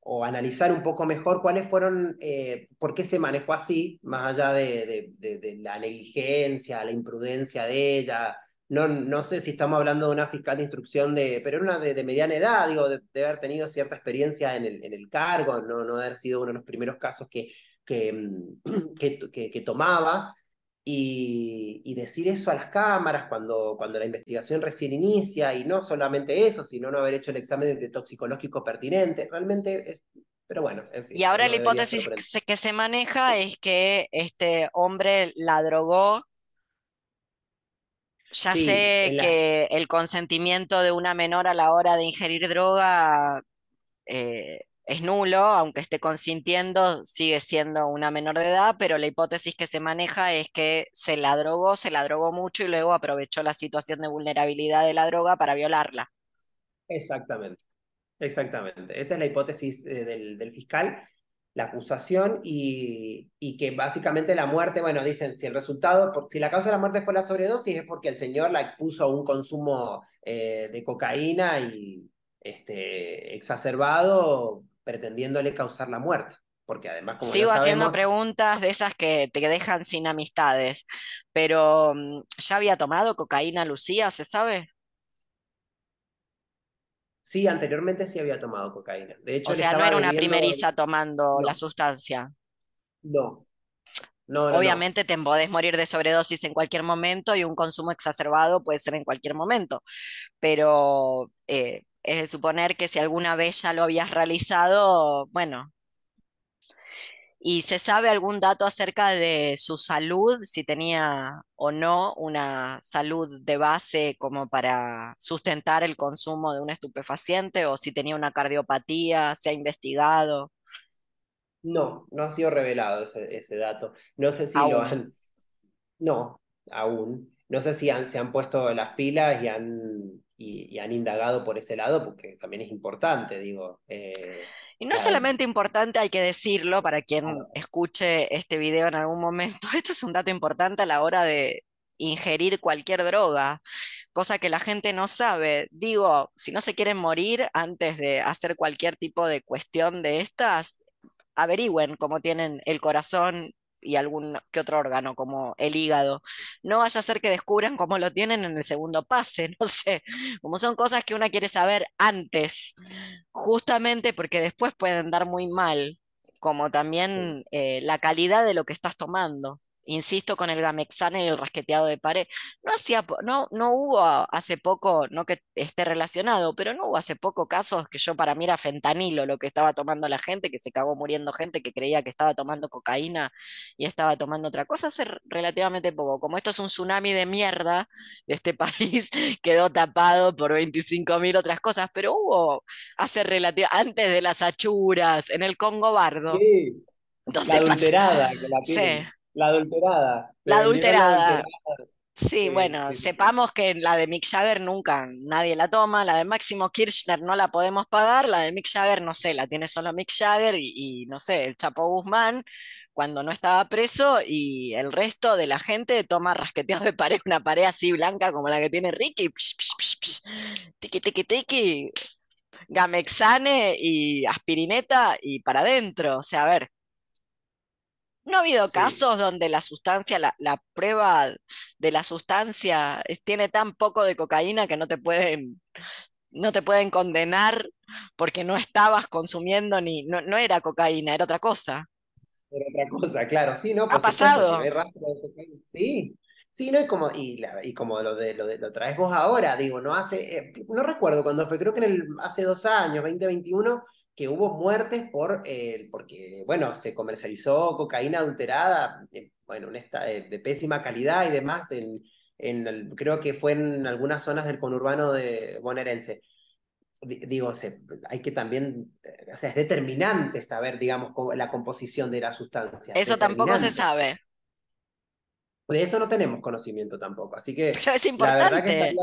o analizar un poco mejor cuáles fueron, eh, por qué se manejó así, más allá de, de la negligencia, la imprudencia de ella, no, no sé si estamos hablando de una fiscal de instrucción, de, pero era una de, mediana edad, digo, de, haber tenido cierta experiencia en el, en el cargo, no, no haber sido uno de los primeros casos que, que, mm, que, tomaba. Y, y, decir eso a las cámaras cuando, cuando la investigación recién inicia, y no solamente eso, sino no haber hecho el examen de toxicológico pertinente, realmente Pero bueno, en fin. Y ahora la hipótesis que se maneja es que este hombre la drogó. Ya sé que el consentimiento de una menor a la hora de ingerir droga eh, es nulo, aunque esté consintiendo, sigue siendo una menor de edad, pero la hipótesis que se maneja es que se la drogó, se la drogó mucho y luego aprovechó la situación de vulnerabilidad de la droga para violarla. Exactamente, exactamente. Esa es la hipótesis eh, del, fiscal, la acusación y, que básicamente la muerte, bueno, dicen, si el resultado, si la causa de la muerte fue la sobredosis es porque el señor la expuso a un consumo eh, de cocaína y este, exacerbado pretendiéndole causar la muerte. Porque además, como Sigo haciendo preguntas de esas que te dejan sin amistades, pero mm, ¿ya había tomado cocaína Lucía, se sabe? Sí, anteriormente sí había tomado cocaína. De hecho, o sea, no era una primeriza tomando la sustancia. No. No, Obviamente te podés morir de sobredosis en cualquier momento y un consumo exacerbado puede ser en cualquier momento, pero eh, es de suponer que si alguna vez ya lo habías realizado, bueno. ¿Y se sabe algún dato acerca de su salud, si tenía o no una salud de base como para sustentar el consumo de un estupefaciente o si tenía una cardiopatía, se ha investigado? No, no ha sido revelado ese, dato. No sé si lo han... No, aún. No sé si han, se han puesto las pilas y han y, han indagado por ese lado, porque también es importante, digo. Eh, y no solamente importante, hay que decirlo para quien escuche este video en algún momento, esto es un dato importante a la hora de ingerir cualquier droga, cosa que la gente no sabe. Digo, si no se quieren morir antes de hacer cualquier tipo de cuestión de estas, averigüen cómo tienen el corazón y algún que otro órgano, como el hígado. No vaya a ser que descubran cómo lo tienen en el segundo pase, no sé, como son cosas que uno quiere saber antes, justamente porque después pueden dar muy mal, como también eh, la calidad de lo que estás tomando insisto con el gamexane y el rasqueteado de pared. No, hacía, no, no hubo hace poco, no que esté relacionado, pero no hubo hace poco casos que yo para mí era fentanilo lo que estaba tomando la gente, que se cagó muriendo gente que creía que estaba tomando cocaína y estaba tomando otra cosa hace relativamente poco. Como esto es un tsunami de mierda de este país, quedó tapado por 25.000 otras cosas, pero hubo hace relativo, antes de las achuras, en el Congo Bardo. Sí. La adulterada, que la sí. La adulterada. La adulterada. Sí, bueno, sepamos que la de Mick Jagger nunca nadie la toma, la de Máximo Kirchner no la podemos pagar, la de Mick Jagger no sé, la tiene solo Mick Jagger y, no sé, el Chapo Guzmán cuando no estaba preso y el resto de la gente toma rasqueteos de pared, una pared así blanca como la que tiene Ricky, tiki tiki tiki, gamexane y aspirineta y para adentro, o sea, a ver, ¿No ha habido casos donde la sustancia, la, prueba de la sustancia tiene tan poco de cocaína que no te pueden, no te pueden condenar porque no estabas consumiendo ni, no, no era cocaína, era otra cosa? Era otra cosa, claro, sí, ¿no? ha pasado. sí, sí, ¿no? Y como, y, y como lo, de, lo, de, lo traes vos ahora, digo, no hace, eh, no recuerdo cuándo fue, creo que en el, hace dos años, 2021, que hubo muertes por, eh, porque, bueno, se comercializó cocaína adulterada, eh, bueno, eh, de pésima calidad y demás, en, en creo que fue en algunas zonas del conurbano de bonaerense. Digo, hay que también, o sea, es determinante saber, digamos, la composición de la sustancia. Eso tampoco se sabe. De eso no tenemos conocimiento tampoco, así que... Pero es importante. La verdad que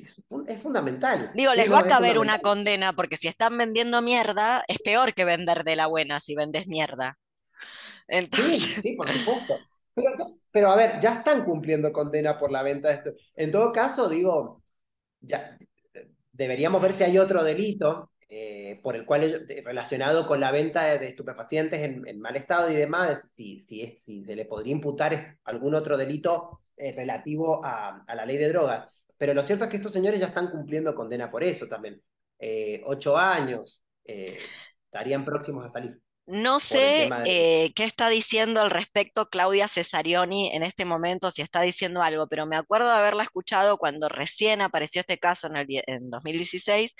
es fundamental. Digo, les va a caber una condena, porque si están vendiendo mierda, es peor que vender de la buena si vendes mierda. Sí, sí, por supuesto. Pero, a ver, ya están cumpliendo condena por la venta de esto. En todo caso, digo, ya deberíamos ver si hay otro delito eh, por el cual relacionado con la venta de, estupefacientes en, mal estado y demás, si, si, si se le podría imputar algún otro delito eh, relativo a, a, la ley de drogas. Pero lo cierto es que estos señores ya están cumpliendo condena por eso también. Eh, ocho años, eh, estarían próximos a salir. No sé eh, qué está diciendo al respecto Claudia Cesarioni en este momento, si está diciendo algo, pero me acuerdo de haberla escuchado cuando recién apareció este caso en, el, en 2016,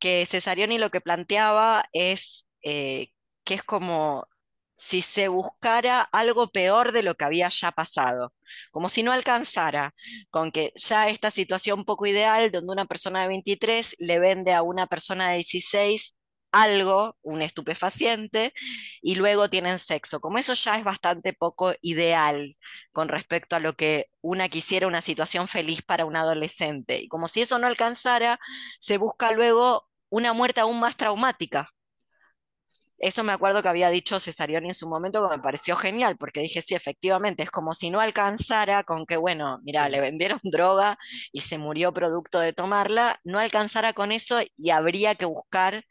que Cesarioni lo que planteaba es eh, que es como si se buscara algo peor de lo que había ya pasado, como si no alcanzara con que ya esta situación poco ideal, donde una persona de 23 le vende a una persona de 16 algo, un estupefaciente, y luego tienen sexo. Como eso ya es bastante poco ideal con respecto a lo que una quisiera una situación feliz para un adolescente. Y como si eso no alcanzara, se busca luego una muerte aún más traumática. Eso me acuerdo que había dicho Cesarioni en su momento, que me pareció genial, porque dije, sí, efectivamente, es como si no alcanzara con que, bueno, mira, le vendieron droga y se murió producto de tomarla, no alcanzara con eso y habría que buscar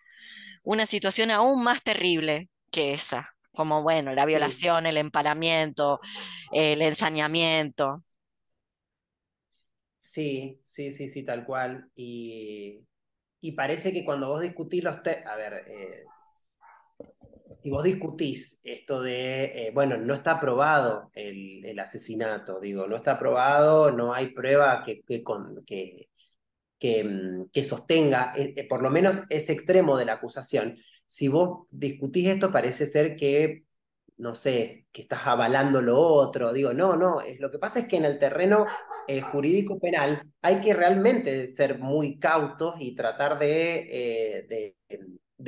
una situación aún más terrible que esa, como, bueno, la violación, el empalamiento, el ensañamiento. Sí, sí, sí, sí, tal cual. Y, parece que cuando vos discutís los... A ver, eh, si vos discutís esto de, eh, bueno, no está aprobado el, asesinato, digo, no está aprobado, no hay prueba que, que, Mm, que, sostenga eh, eh, por lo menos ese extremo de la acusación. Si vos discutís esto, parece ser que, no sé, que estás avalando lo otro. Digo, no, no, lo que pasa es que en el terreno jurídico penal hay que realmente ser muy cautos y tratar de, de,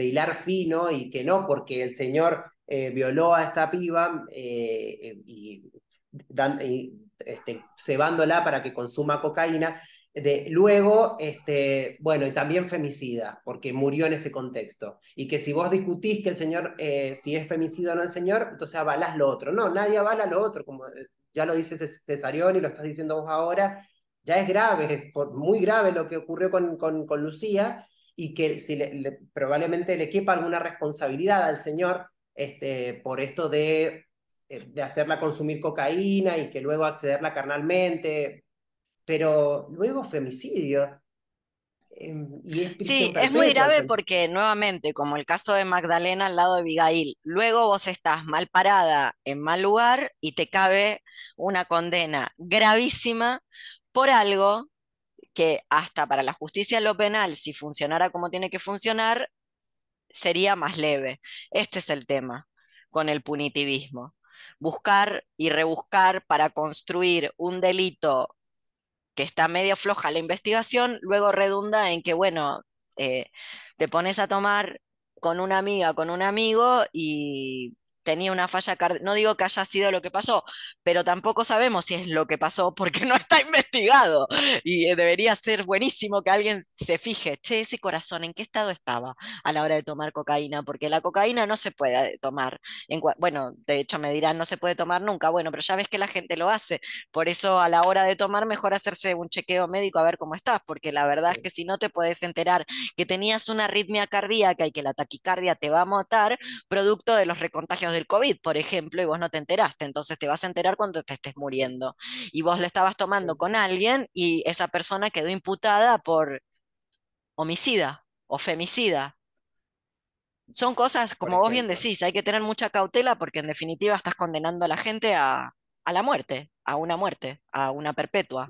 hilar fino y que no, porque el señor violó a esta piba y, este, cebándola para que consuma cocaína, de, luego, este, bueno, y también femicida, porque murió en ese contexto. Y que si vos discutís que el señor, eh, si es femicida o no el señor, entonces avalás lo otro. No, nadie avala lo otro, como eh, ya lo dice Cesarión y lo estás diciendo vos ahora, ya es grave, es muy grave lo que ocurrió con, con, con Lucía y que si le, probablemente le quepa alguna responsabilidad al señor este, por esto de, eh, de hacerla consumir cocaína y que luego accederla carnalmente, pero luego femicidio. Em, sí, es muy grave porque nuevamente, como el caso de Magdalena al lado de Abigail, luego vos estás mal parada en mal lugar y te cabe una condena gravísima por algo que hasta para la justicia lo penal, si funcionara como tiene que funcionar, sería más leve. Este es el tema con el punitivismo. Buscar y rebuscar para construir un delito que está medio floja la investigación, luego redunda en que, bueno, eh, te pones a tomar con una amiga, con un amigo y tenía una falla cardíaca. No digo que haya sido lo que pasó, pero tampoco sabemos si es lo que pasó porque no está investigado. Y eh, debería ser buenísimo que alguien se fije, che, ese corazón, ¿en qué estado estaba a la hora de tomar cocaína? Porque la cocaína no se puede tomar. En, bueno, de hecho me dirán, no se puede tomar nunca. Bueno, pero ya ves que la gente lo hace. Por eso a la hora de tomar, mejor hacerse un chequeo médico a ver cómo estás, porque la verdad es que si no te puedes enterar que tenías una arritmia cardíaca y que la taquicardia te va a matar, producto de los recontagios del COVID, por ejemplo, y vos no te enteraste, entonces te vas a enterar cuando te estés muriendo. Y vos le estabas tomando con alguien y esa persona quedó imputada por homicida o femicida. Son cosas, como vos bien decís, hay que tener mucha cautela porque en definitiva estás condenando a la gente a, la muerte, a una muerte, a una perpetua.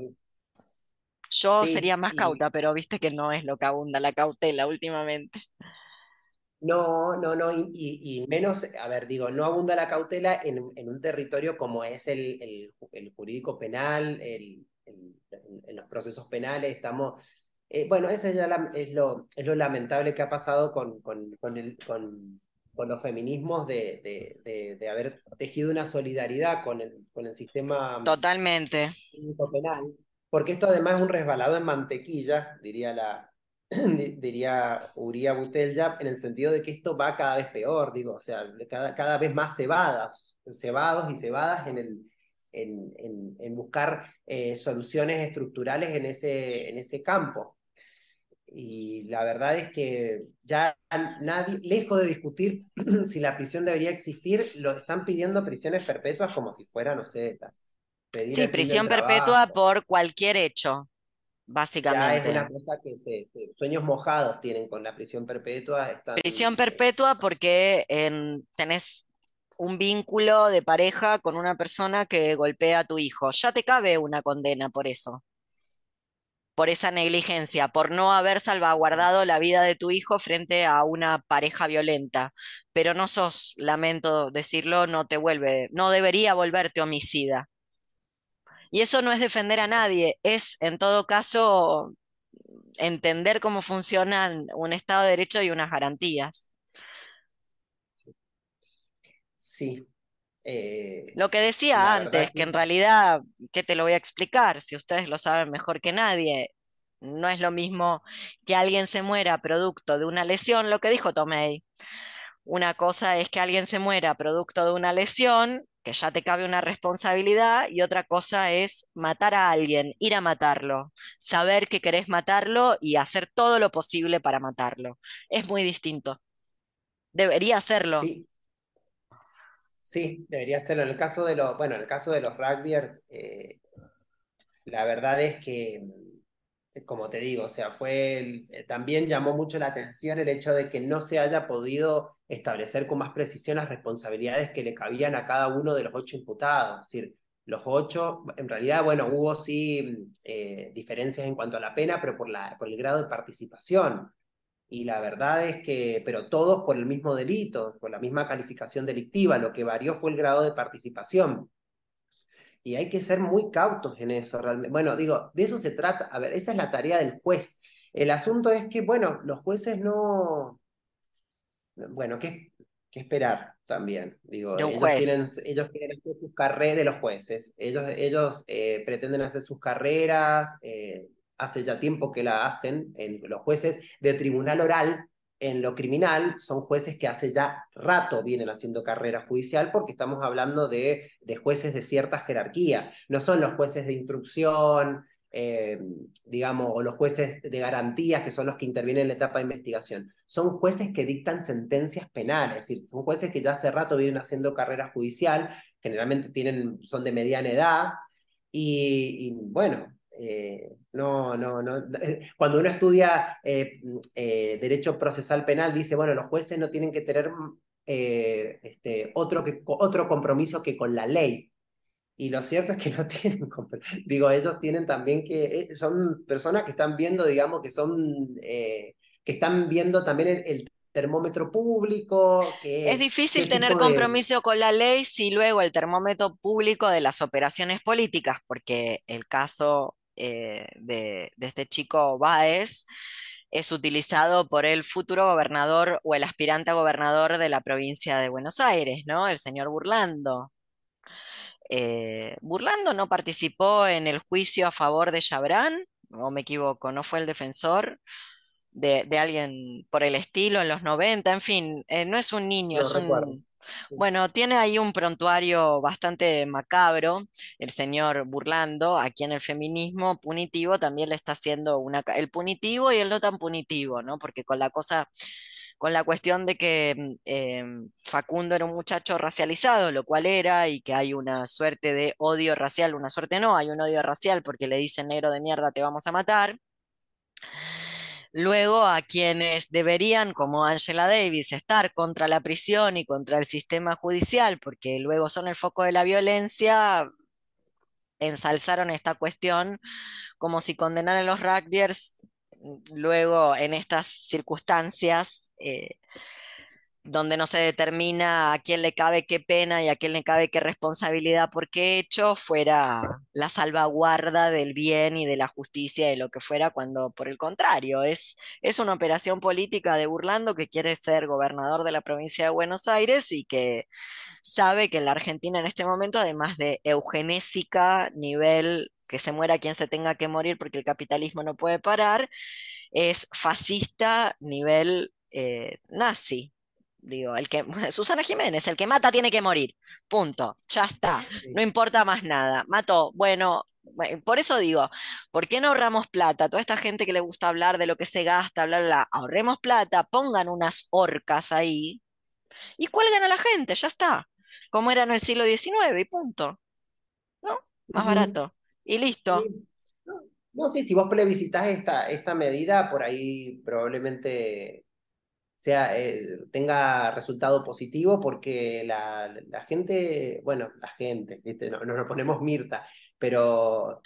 Yo sería más cauta, pero viste que no es lo que abunda la cautela últimamente. No, no, no, y, menos, a ver, digo, no abunda la cautela en, un territorio como es el, el, jurídico penal, el, en los procesos penales, estamos, eh, bueno, eso ya es, lo, es lo lamentable que ha pasado con, con, con, el, con, con los feminismos de, de, de, haber tejido una solidaridad con el, con el sistema Totalmente. penal, porque esto además es un resbalado en mantequilla, diría la, diría Uría Butelja, en el sentido de que esto va cada vez peor, digo, o sea, cada, cada vez más cebadas, cebados y cebadas en, el, en, en, buscar eh, soluciones estructurales en ese, en ese campo. Y la verdad es que ya nadie, lejos de discutir si la prisión debería existir, lo están pidiendo prisiones perpetuas como si fuera, no sé, Sí, prisión perpetua por cualquier hecho básicamente. es una cosa que sueños mojados tienen con la prisión perpetua. prisión perpetua porque tenés un vínculo de pareja con una persona que golpea a tu hijo. Ya te cabe una condena por eso. por esa negligencia, por no haber salvaguardado la vida de tu hijo frente a una pareja violenta. Pero no sos, lamento decirlo, no te vuelve, no debería volverte homicida. Y eso no es defender a nadie, es en todo caso entender cómo funcionan un Estado de Derecho y unas garantías. Sí. Eh, lo que decía antes, que en realidad, ¿qué te lo voy a explicar? Si ustedes lo saben mejor que nadie, no es lo mismo que alguien se muera producto de una lesión, lo que dijo Tomei. Una cosa es que alguien se muera producto de una lesión, que ya te cabe una responsabilidad, y otra cosa es matar a alguien, ir a matarlo, saber que querés matarlo y hacer todo lo posible para matarlo. Es muy distinto. Debería hacerlo. Sí. Sí, debería hacerlo. En el caso de los, bueno, en el caso de los rugbyers, eh, la verdad es que como te digo, o sea, fue eh, también llamó mucho la atención el hecho de que no se haya podido establecer con más precisión las responsabilidades que le cabían a cada uno de los ocho imputados. Es decir, los ocho, en realidad, bueno, hubo sí eh, diferencias en cuanto a la pena, pero por, la, por el grado de participación. Y la verdad es que, pero todos por el mismo delito, por la misma calificación delictiva, lo que varió fue el grado de participación y hay que ser muy cautos en eso realmente. Bueno, digo, de eso se trata. A ver, esa es la tarea del juez. El asunto es que, bueno, los jueces no... Bueno, ¿qué, qué esperar también? Digo, ellos, Tienen, ellos quieren hacer sus carreras de los jueces. Ellos, ellos eh, pretenden hacer sus carreras, eh, hace ya tiempo que la hacen en los jueces de tribunal oral en lo criminal son jueces que hace ya rato vienen haciendo carrera judicial porque estamos hablando de, de jueces de cierta jerarquía. No son los jueces de instrucción, eh, digamos, o los jueces de garantías que son los que intervienen en la etapa de investigación. Son jueces que dictan sentencias penales, es decir, son jueces que ya hace rato vienen haciendo carrera judicial, generalmente tienen, son de mediana edad, y, bueno, eh, no, no, no. Eh, cuando uno estudia eh, derecho procesal penal, dice, bueno, los jueces no tienen que tener este, otro, que, otro compromiso que con la ley. Y lo cierto es que no tienen, digo, ellos tienen también que, son personas que están viendo, digamos, que son, que están viendo también el, termómetro público. es difícil tener compromiso con la ley si luego el termómetro público de las operaciones políticas, porque el caso eh, de, este chico Báez es utilizado por el futuro gobernador o el aspirante a gobernador de la provincia de Buenos Aires, ¿no? El señor Burlando. Eh, Burlando no participó en el juicio a favor de Chabrán, o me equivoco, no fue el defensor de, alguien por el estilo en los 90, en fin, eh, no es un niño, es un, bueno, tiene ahí un prontuario bastante macabro, el señor Burlando, aquí en el feminismo punitivo también le está haciendo una, el punitivo y el no tan punitivo, ¿no? Porque con la cosa, con la cuestión de que mm, em, Facundo era un muchacho racializado, lo cual era, y que hay una suerte de odio racial, una suerte no, hay un odio racial porque le dicen negro de mierda, te vamos a matar. Luego a quienes deberían, como Angela Davis, estar contra la prisión y contra el sistema judicial, porque luego son el foco de la violencia, ensalzaron esta cuestión como si condenaran los rugbyers luego en estas circunstancias eh, donde no se determina a quién le cabe qué pena y a quién le cabe qué responsabilidad por qué hecho, fuera la salvaguarda del bien y de la justicia y lo que fuera, cuando por el contrario, es, es una operación política de Burlando que quiere ser gobernador de la provincia de Buenos Aires y que sabe que en la Argentina en este momento, además de eugenésica, nivel que se muera quien se tenga que morir porque el capitalismo no puede parar, es fascista nivel eh, nazi, Digo, el que, Susana Jiménez, el que mata tiene que morir. Punto. Ya está. No importa más nada. Mató. Bueno, por eso digo, ¿por qué no ahorramos plata? Toda esta gente que le gusta hablar de lo que se gasta, bla, bla, ahorremos plata, pongan unas orcas ahí y cuelguen a la gente, ya está. Como era en el siglo XIX y punto. ¿No? Más barato. Y listo. No, sí, si vos plebiscitás esta, esta medida, por ahí probablemente sea, eh, tenga resultado positivo porque la, la, gente, bueno, la gente, No, nos ponemos Mirta, pero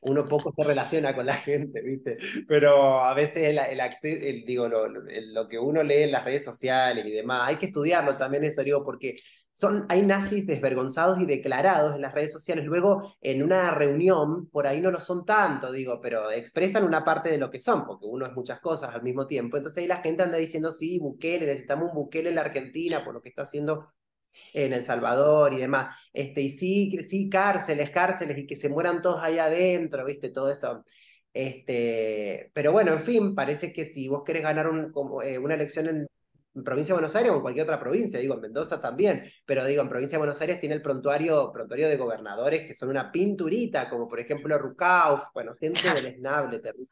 uno poco se relaciona con la gente, ¿viste? Pero a veces el, el acceso, digo, lo, lo, que uno lee en las redes sociales y demás, hay que estudiarlo también eso, digo, porque son, hay nazis desvergonzados y declarados en las redes sociales. Luego, en una reunión, por ahí no lo son tanto, digo, pero expresan una parte de lo que son, porque uno es muchas cosas al mismo tiempo. Entonces ahí la gente anda diciendo, sí, Bukele, necesitamos un Bukele en la Argentina por lo que está haciendo en El Salvador y demás. Este, y sí, sí, cárceles, cárceles, y que se mueran todos ahí adentro, ¿viste? Todo eso. Este, pero bueno, en fin, parece que si vos querés ganar un, como, eh, una elección en en provincia de Buenos Aires o en cualquier otra provincia, digo, en Mendoza también, pero digo, en provincia de Buenos Aires tiene el prontuario, prontuario de gobernadores que son una pinturita, como por ejemplo Rucauf, bueno, gente esnable, terrible.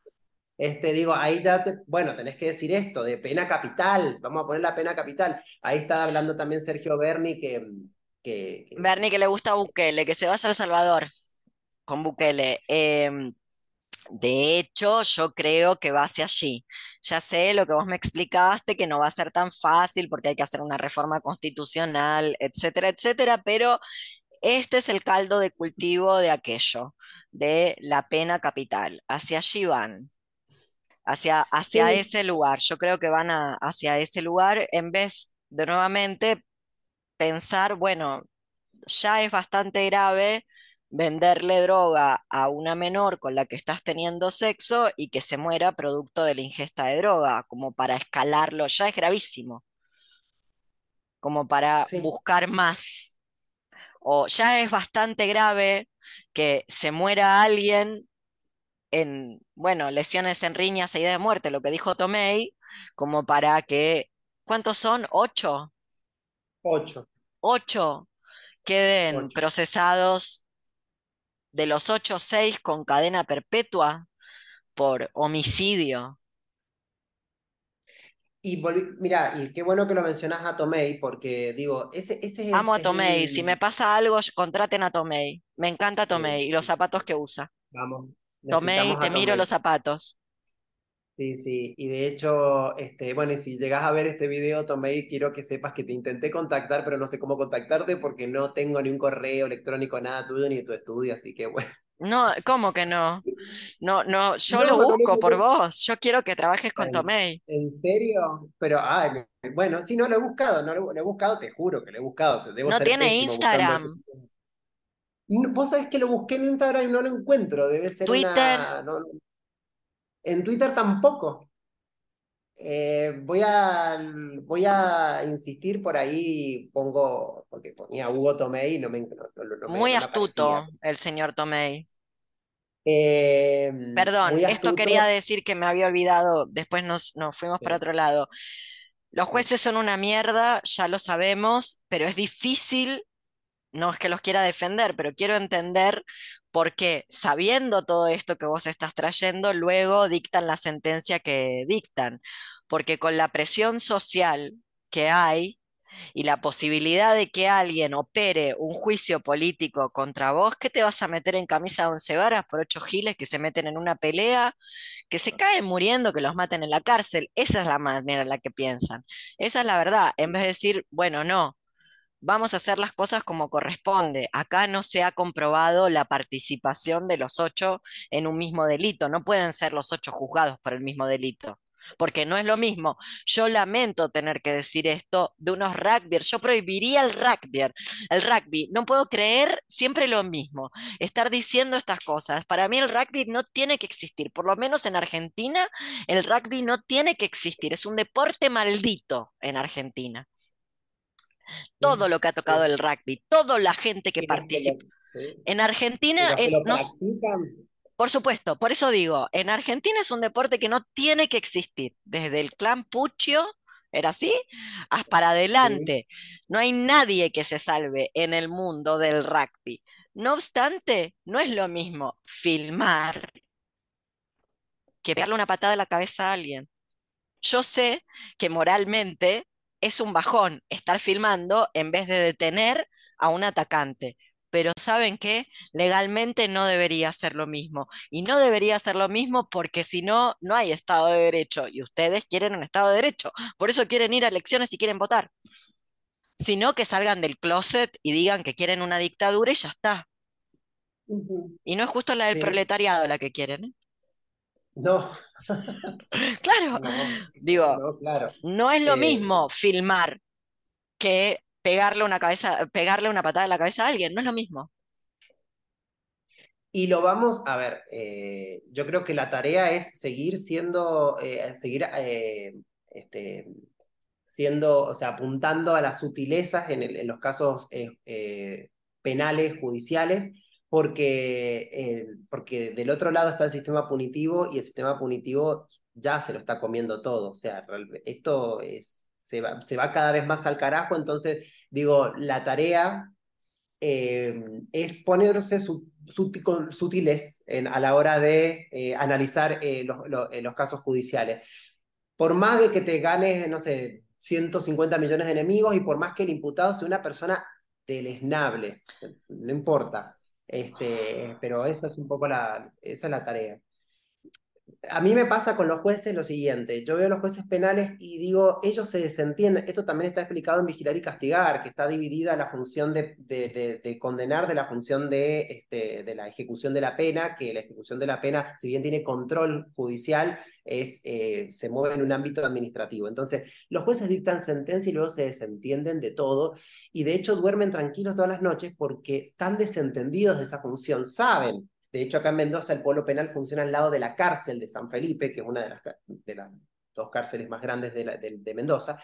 Este, digo, ahí ya, bueno, tenés que decir esto, de pena capital, vamos a poner la pena capital. Ahí está hablando también Sergio Berni que... que, Berni que le gusta Bukele, que se vaya a Salvador con Bukele. Eh, de hecho, yo creo que va hacia allí. Ya sé lo que vos me explicaste, que no va a ser tan fácil porque hay que hacer una reforma constitucional, etcétera, etcétera, pero este es el caldo de cultivo de aquello, de la pena capital. Hacia allí van, hacia, hacia ese lugar. Yo creo que van hacia ese lugar en vez de nuevamente pensar, bueno, ya es bastante grave venderle droga a una menor con la que estás teniendo sexo y que se muera producto de la ingesta de droga, como para escalarlo, ya es gravísimo, como para buscar más. O ya es bastante grave que se muera alguien en, bueno, lesiones en riñas e idea de muerte, lo que dijo Tomei, como para que, ¿cuántos son? ¿Ocho? Ocho. Ocho queden procesados de los 8 6 con cadena perpetua por homicidio. Y mira, y qué bueno que lo mencionas a Tomei, porque digo, ese, ese es. Amo a Tomei, si me pasa algo, contraten a Tomei. Me encanta Tomei y los zapatos que usa. Vamos. Tomei, te miro los zapatos. Sí, sí, y de hecho, este, bueno, y si llegas a ver este video, Tomei, quiero que sepas que te intenté contactar, pero no sé cómo contactarte porque no tengo ni un correo electrónico, nada tuyo ni de tu estudio, así que bueno. No, ¿cómo que no? No, no, yo lo busco por vos, yo quiero que trabajes con Tomei. ¿En serio? Pero, ay, bueno, sí, no lo he buscado, no lo, he buscado, te juro que lo he buscado. no tiene Instagram. vos sabés que lo busqué en Instagram y no lo encuentro, debe ser Twitter. En Twitter tampoco. Eh, voy, a, voy a insistir por ahí, pongo, porque ponía Hugo Tomei y no me... Muy astuto el señor Tomei. Eh, Perdón, esto quería decir que me había olvidado, después nos, nos fuimos para otro lado. Los jueces son una mierda, ya lo sabemos, pero es difícil, no es que los quiera defender, pero quiero entender porque sabiendo todo esto que vos estás trayendo, luego dictan la sentencia que dictan, porque con la presión social que hay y la posibilidad de que alguien opere un juicio político contra vos, ¿qué te vas a meter en camisa de once varas por ocho giles que se meten en una pelea, que se caen muriendo, que los maten en la cárcel? Esa es la manera en la que piensan. Esa es la verdad. En vez de decir, bueno, no, vamos a hacer las cosas como corresponde. Acá no se ha comprobado la participación de los ocho en un mismo delito. No pueden ser los ocho juzgados por el mismo delito. Porque no es lo mismo. Yo lamento tener que decir esto de unos rugby. Yo prohibiría el rugby. El rugby. No puedo creer siempre lo mismo. Estar diciendo estas cosas. Para mí el rugby no tiene que existir. Por lo menos en Argentina, el rugby no tiene que existir. Es un deporte maldito en Argentina todo lo que ha tocado el rugby, toda la gente que participa. En Argentina es... por supuesto, por eso digo, en Argentina es un deporte que no tiene que existir. Desde el clan Puccio, ¿era así? Hasta para adelante. No hay nadie que se salve en el mundo del rugby. No obstante, no es lo mismo filmar que pegarle una patada en la cabeza a alguien. Yo sé que moralmente es un bajón estar filmando en vez de detener a un atacante. Pero ¿saben qué? Legalmente no debería ser lo mismo. Y no debería ser lo mismo porque si no, no hay Estado de Derecho. Y ustedes quieren un Estado de Derecho. Por eso quieren ir a elecciones y quieren votar. Sino que salgan del closet y digan que quieren una dictadura y ya está. Y no es justo la del proletariado la que quieren. ¿eh? No. claro. Digo, no es lo eh, mismo filmar que pegarle una cabeza, pegarle una patada en la cabeza a alguien, no es lo mismo. Y lo vamos a ver, eh, yo creo que la tarea es seguir siendo, seguir este, siendo, o sea, apuntando a las sutilezas en, los casos penales, judiciales, porque, eh, porque del otro lado está el sistema punitivo y el sistema punitivo ya se lo está comiendo todo. O sea, esto es, se, va, se va cada vez más al carajo, entonces digo, la tarea eh, es ponerse sutiles a la hora de eh, analizar los, los, casos judiciales. Por más de que te ganes, no sé, 150 millones de enemigos y por más que el imputado sea una persona deleznable, no importa. Este, pero eso es un poco la, esa es la tarea. A mí me pasa con los jueces lo siguiente, yo veo a los jueces penales y digo, ellos se desentienden, esto también está explicado en Vigilar y Castigar, que está dividida la función de, de, condenar de la función de, este, de la ejecución de la pena, que la ejecución de la pena, si bien tiene control judicial, es, eh, se mueve en un ámbito administrativo. Entonces, los jueces dictan sentencia y luego se desentienden de todo y de hecho duermen tranquilos todas las noches porque están desentendidos de esa función, saben. De hecho, acá en Mendoza el polo penal funciona al lado de la cárcel de San Felipe, que es una de las, dos cárceles más grandes de, Mendoza.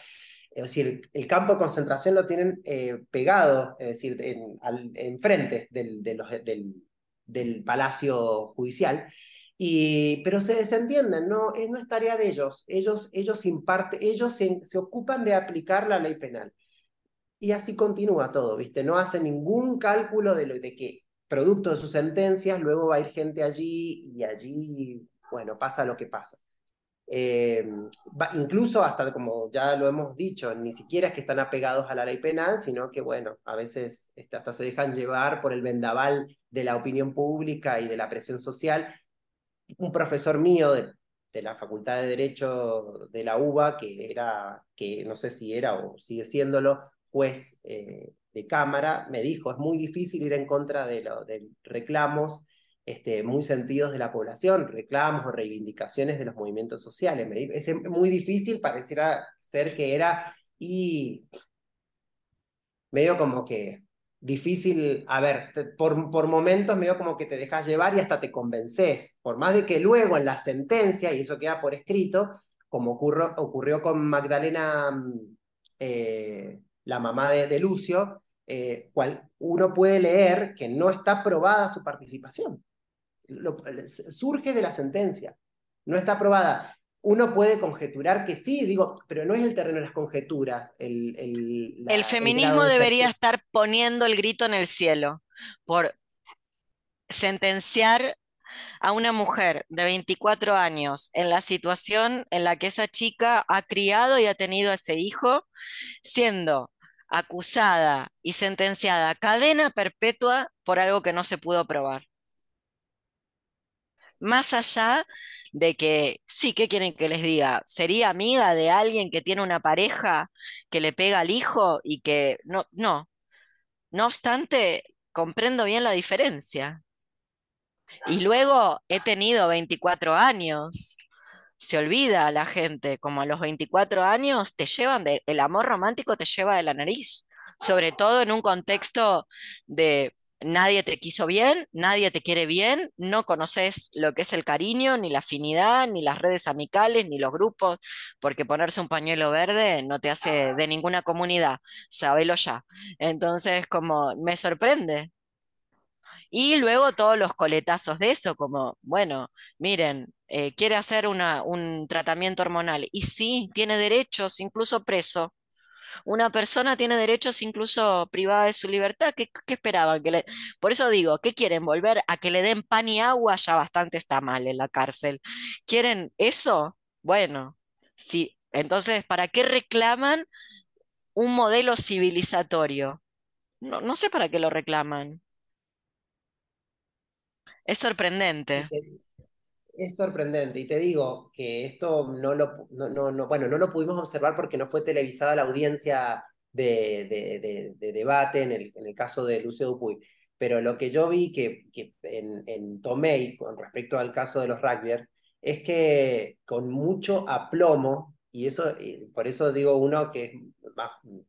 Es decir, el, campo de concentración lo tienen eh, pegado, es decir, en, al, enfrente del, Palacio Judicial. Y, pero se desentienden, no, no es tarea de ellos. Ellos, ellos, imparte, ellos se, ocupan de aplicar la ley penal. Y así continúa todo, ¿viste? No hacen ningún cálculo de, lo, de que, producto de sus sentencias, luego va a ir gente allí y allí, bueno, pasa lo que pasa. Eh, incluso hasta, como ya lo hemos dicho, ni siquiera es que están apegados a la ley penal, sino que, bueno, a veces este, hasta se dejan llevar por el vendaval de la opinión pública y de la presión social un profesor mío de, la Facultad de Derecho de la UBA, que era, que no sé si era o sigue siéndolo, juez eh, de Cámara, me dijo, es muy difícil ir en contra de, lo, de reclamos este, muy sentidos de la población, reclamos o reivindicaciones de los movimientos sociales. Me dijo, es muy difícil, pareciera ser que era, y medio como que difícil, a ver, por, por momentos medio como que te dejas llevar y hasta te convences, por más de que luego en la sentencia, y eso queda por escrito, como ocurrió, ocurrió con Magdalena, mm, eh, la mamá de, Lucio, eh, cual uno puede leer que no está probada su participación. surge de la sentencia, no está probada uno puede conjeturar que sí, digo, pero no es el terreno de las conjeturas. El, el, feminismo debería estar poniendo el grito en el cielo por sentenciar a una mujer de 24 años en la situación en la que esa chica ha criado y ha tenido a ese hijo, siendo acusada y sentenciada a cadena perpetua por algo que no se pudo probar. Más allá de que, sí, ¿qué quieren que les diga? ¿Sería amiga de alguien que tiene una pareja que le pega al hijo y que no, no. No obstante, comprendo bien la diferencia. Y luego he tenido 24 años. Se olvida la gente, como a los 24 años te llevan de, el amor romántico te lleva de la nariz, sobre todo en un contexto de nadie te quiso bien, nadie te quiere bien, no conoces lo que es el cariño, ni la afinidad, ni las redes amicales, ni los grupos, porque ponerse un pañuelo verde no te hace de ninguna comunidad, sabelo ya. Entonces, como me sorprende. Y luego todos los coletazos de eso, como, bueno, miren, eh, quiere hacer una, un tratamiento hormonal. Y sí, tiene derechos, incluso preso. Una persona tiene derechos incluso privada de su libertad. ¿Qué, esperaban? Que. Por eso digo, ¿qué quieren? ¿Volver a que le den pan y agua? Ya bastante está mal en la cárcel. ¿Quieren eso? Bueno, sí. Entonces, ¿para qué reclaman un modelo civilizatorio? No, no sé para qué lo reclaman. Es sorprendente. Es sorprendente. Y te digo que esto no lo, no, bueno, no lo pudimos observar porque no fue televisada la audiencia de, de, debate en el, en el, caso de Lucio Dupuy, pero lo que yo vi que, que en, en, Tomei, con respecto al caso de los rugbyers, es que con mucho aplomo, y eso, por eso digo uno que,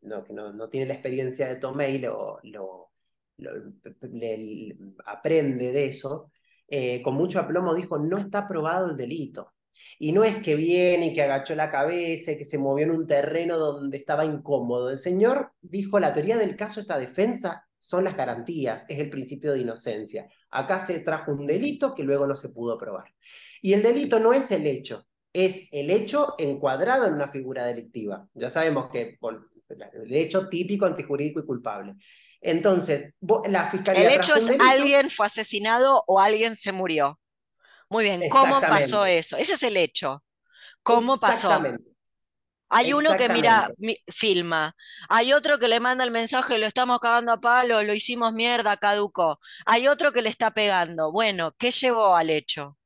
no, que no, no, tiene la experiencia de Tomei, lo, lo, le, aprende de eso, eh, con mucho aplomo dijo, no está probado el delito. Y no es que viene y que agachó la cabeza y que se movió en un terreno donde estaba incómodo. El señor dijo, la teoría del caso, esta defensa, son las garantías, es el principio de inocencia. Acá se trajo un delito que luego no se pudo probar. Y el delito no es el hecho, es el hecho encuadrado en una figura delictiva. Ya sabemos que el hecho típico, antijurídico y culpable. Entonces, la fiscalía. El hecho es alguien fue asesinado o alguien se murió. Muy bien, ¿cómo pasó eso? Ese es el hecho. ¿Cómo pasó? Hay uno que mira, filma. Hay otro que le manda el mensaje, lo estamos cagando a palo, lo hicimos mierda, caducó. Hay otro que le está pegando. Bueno, ¿qué llevó al hecho?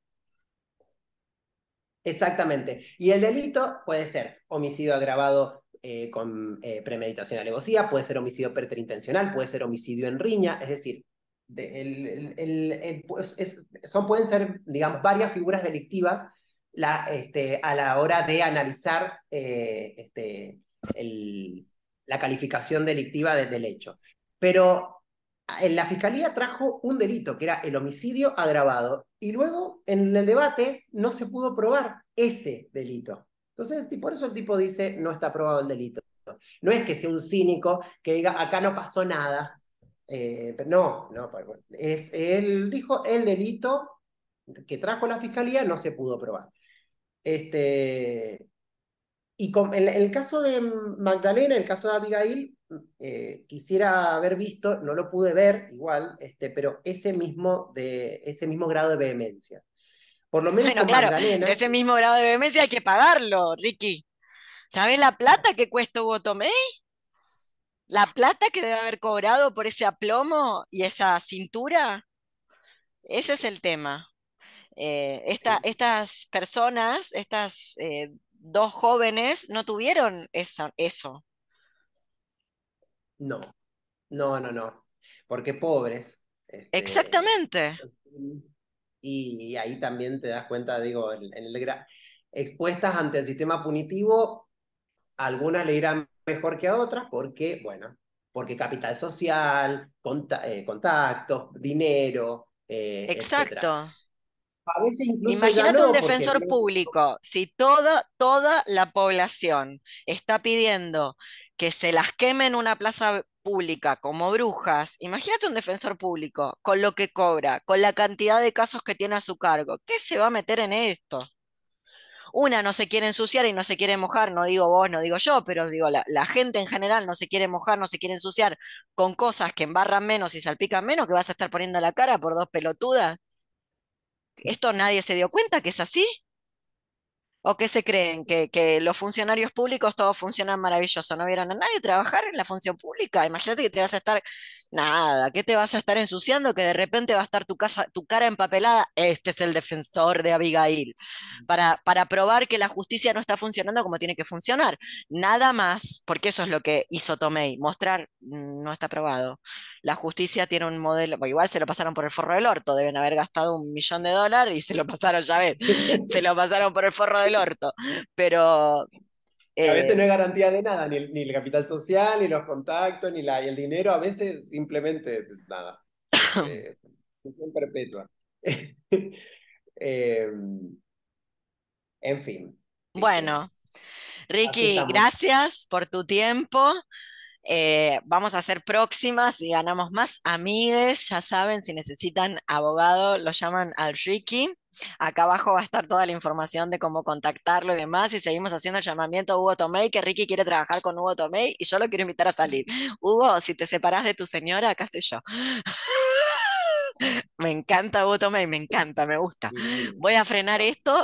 Exactamente. Y el delito puede ser homicidio agravado eh, con eh, premeditación alevosía, puede ser homicidio preterintencional, puede ser homicidio en riña, es decir, pues, son, pueden ser, digamos, varias figuras delictivas este, a la hora de analizar eh, este, la calificación delictiva del hecho. Pero en la fiscalía trajo un delito, que era el homicidio agravado, y luego en el debate no se pudo probar ese delito. Entonces, por eso el tipo dice, no está probado el delito. No es que sea un cínico que diga, acá no pasó nada, eh, no, no, pues, es, él dijo el delito que trajo la fiscalía no se pudo probar. Este, y con, en, el caso de Magdalena, el caso de Abigail, eh, quisiera haber visto, no lo pude ver igual, este, pero ese mismo, de, ese mismo grado de vehemencia. Por lo menos bueno, claro, ese mismo grado de vehemencia hay que pagarlo, Ricky. ¿Sabes la plata que cuesta Hugo Tomé? la plata que debe haber cobrado por ese aplomo y esa cintura, ese es el tema. Eh, estas personas, estas eh, dos jóvenes, no tuvieron eso. No, no, no, no, porque pobres. Este, Exactamente. Y, ahí también te das cuenta, digo, en, expuestas ante el sistema punitivo, algunas le irán mejor que a otras porque, bueno, porque capital social, eh, contactos, dinero. Eh, Exacto. Imagínate un defensor público, si toda, toda la población está pidiendo que se las queme en una plaza pública como brujas, imagínate un defensor público con lo que cobra, con la cantidad de casos que tiene a su cargo, ¿qué se va a meter en esto? una no se quiere ensuciar y no se quiere mojar, no digo vos, no digo yo, pero digo, la, gente en general no se quiere mojar, no se quiere ensuciar con cosas que embarran menos y salpican menos, que vas a estar poniendo la cara por dos pelotudas. ¿Esto nadie se dio cuenta que es así? ¿O qué se creen? ¿Que, que, los funcionarios públicos todos funcionan maravilloso? ¿No vieron a nadie trabajar en la función pública? Imagínate que te vas a estar, nada, ¿qué te vas a estar ensuciando? Que de repente va a estar tu, casa, tu cara empapelada. Este es el defensor de Abigail. Para, para probar que la justicia no está funcionando como tiene que funcionar. Nada más, porque eso es lo que hizo Tomei, mostrar, mm, no está probado. La justicia tiene un modelo, igual se lo pasaron por el forro del orto, deben haber gastado un millón de dólares y se lo pasaron, ya ves, se lo pasaron por el forro del orto, pero... a veces no hay eh, garantía de nada, ni el, capital social, ni los contactos, ni, la, el dinero, a veces simplemente nada. eh, perpetua. Em, en fin. Bueno, Ricky, gracias por tu tiempo. Eh, vamos a hacer próximas y ganamos más amigues. Ya saben, si necesitan abogado, lo llaman al Ricky. Acá abajo va a estar toda la información de cómo contactarlo y demás. Y seguimos haciendo el llamamiento a Hugo Tomei, que Ricky quiere trabajar con Hugo Tomei y yo lo quiero invitar a salir. Hugo, si te separas de tu señora, acá estoy yo. me encanta Hugo Tomei, me encanta, me gusta. Voy a frenar esto.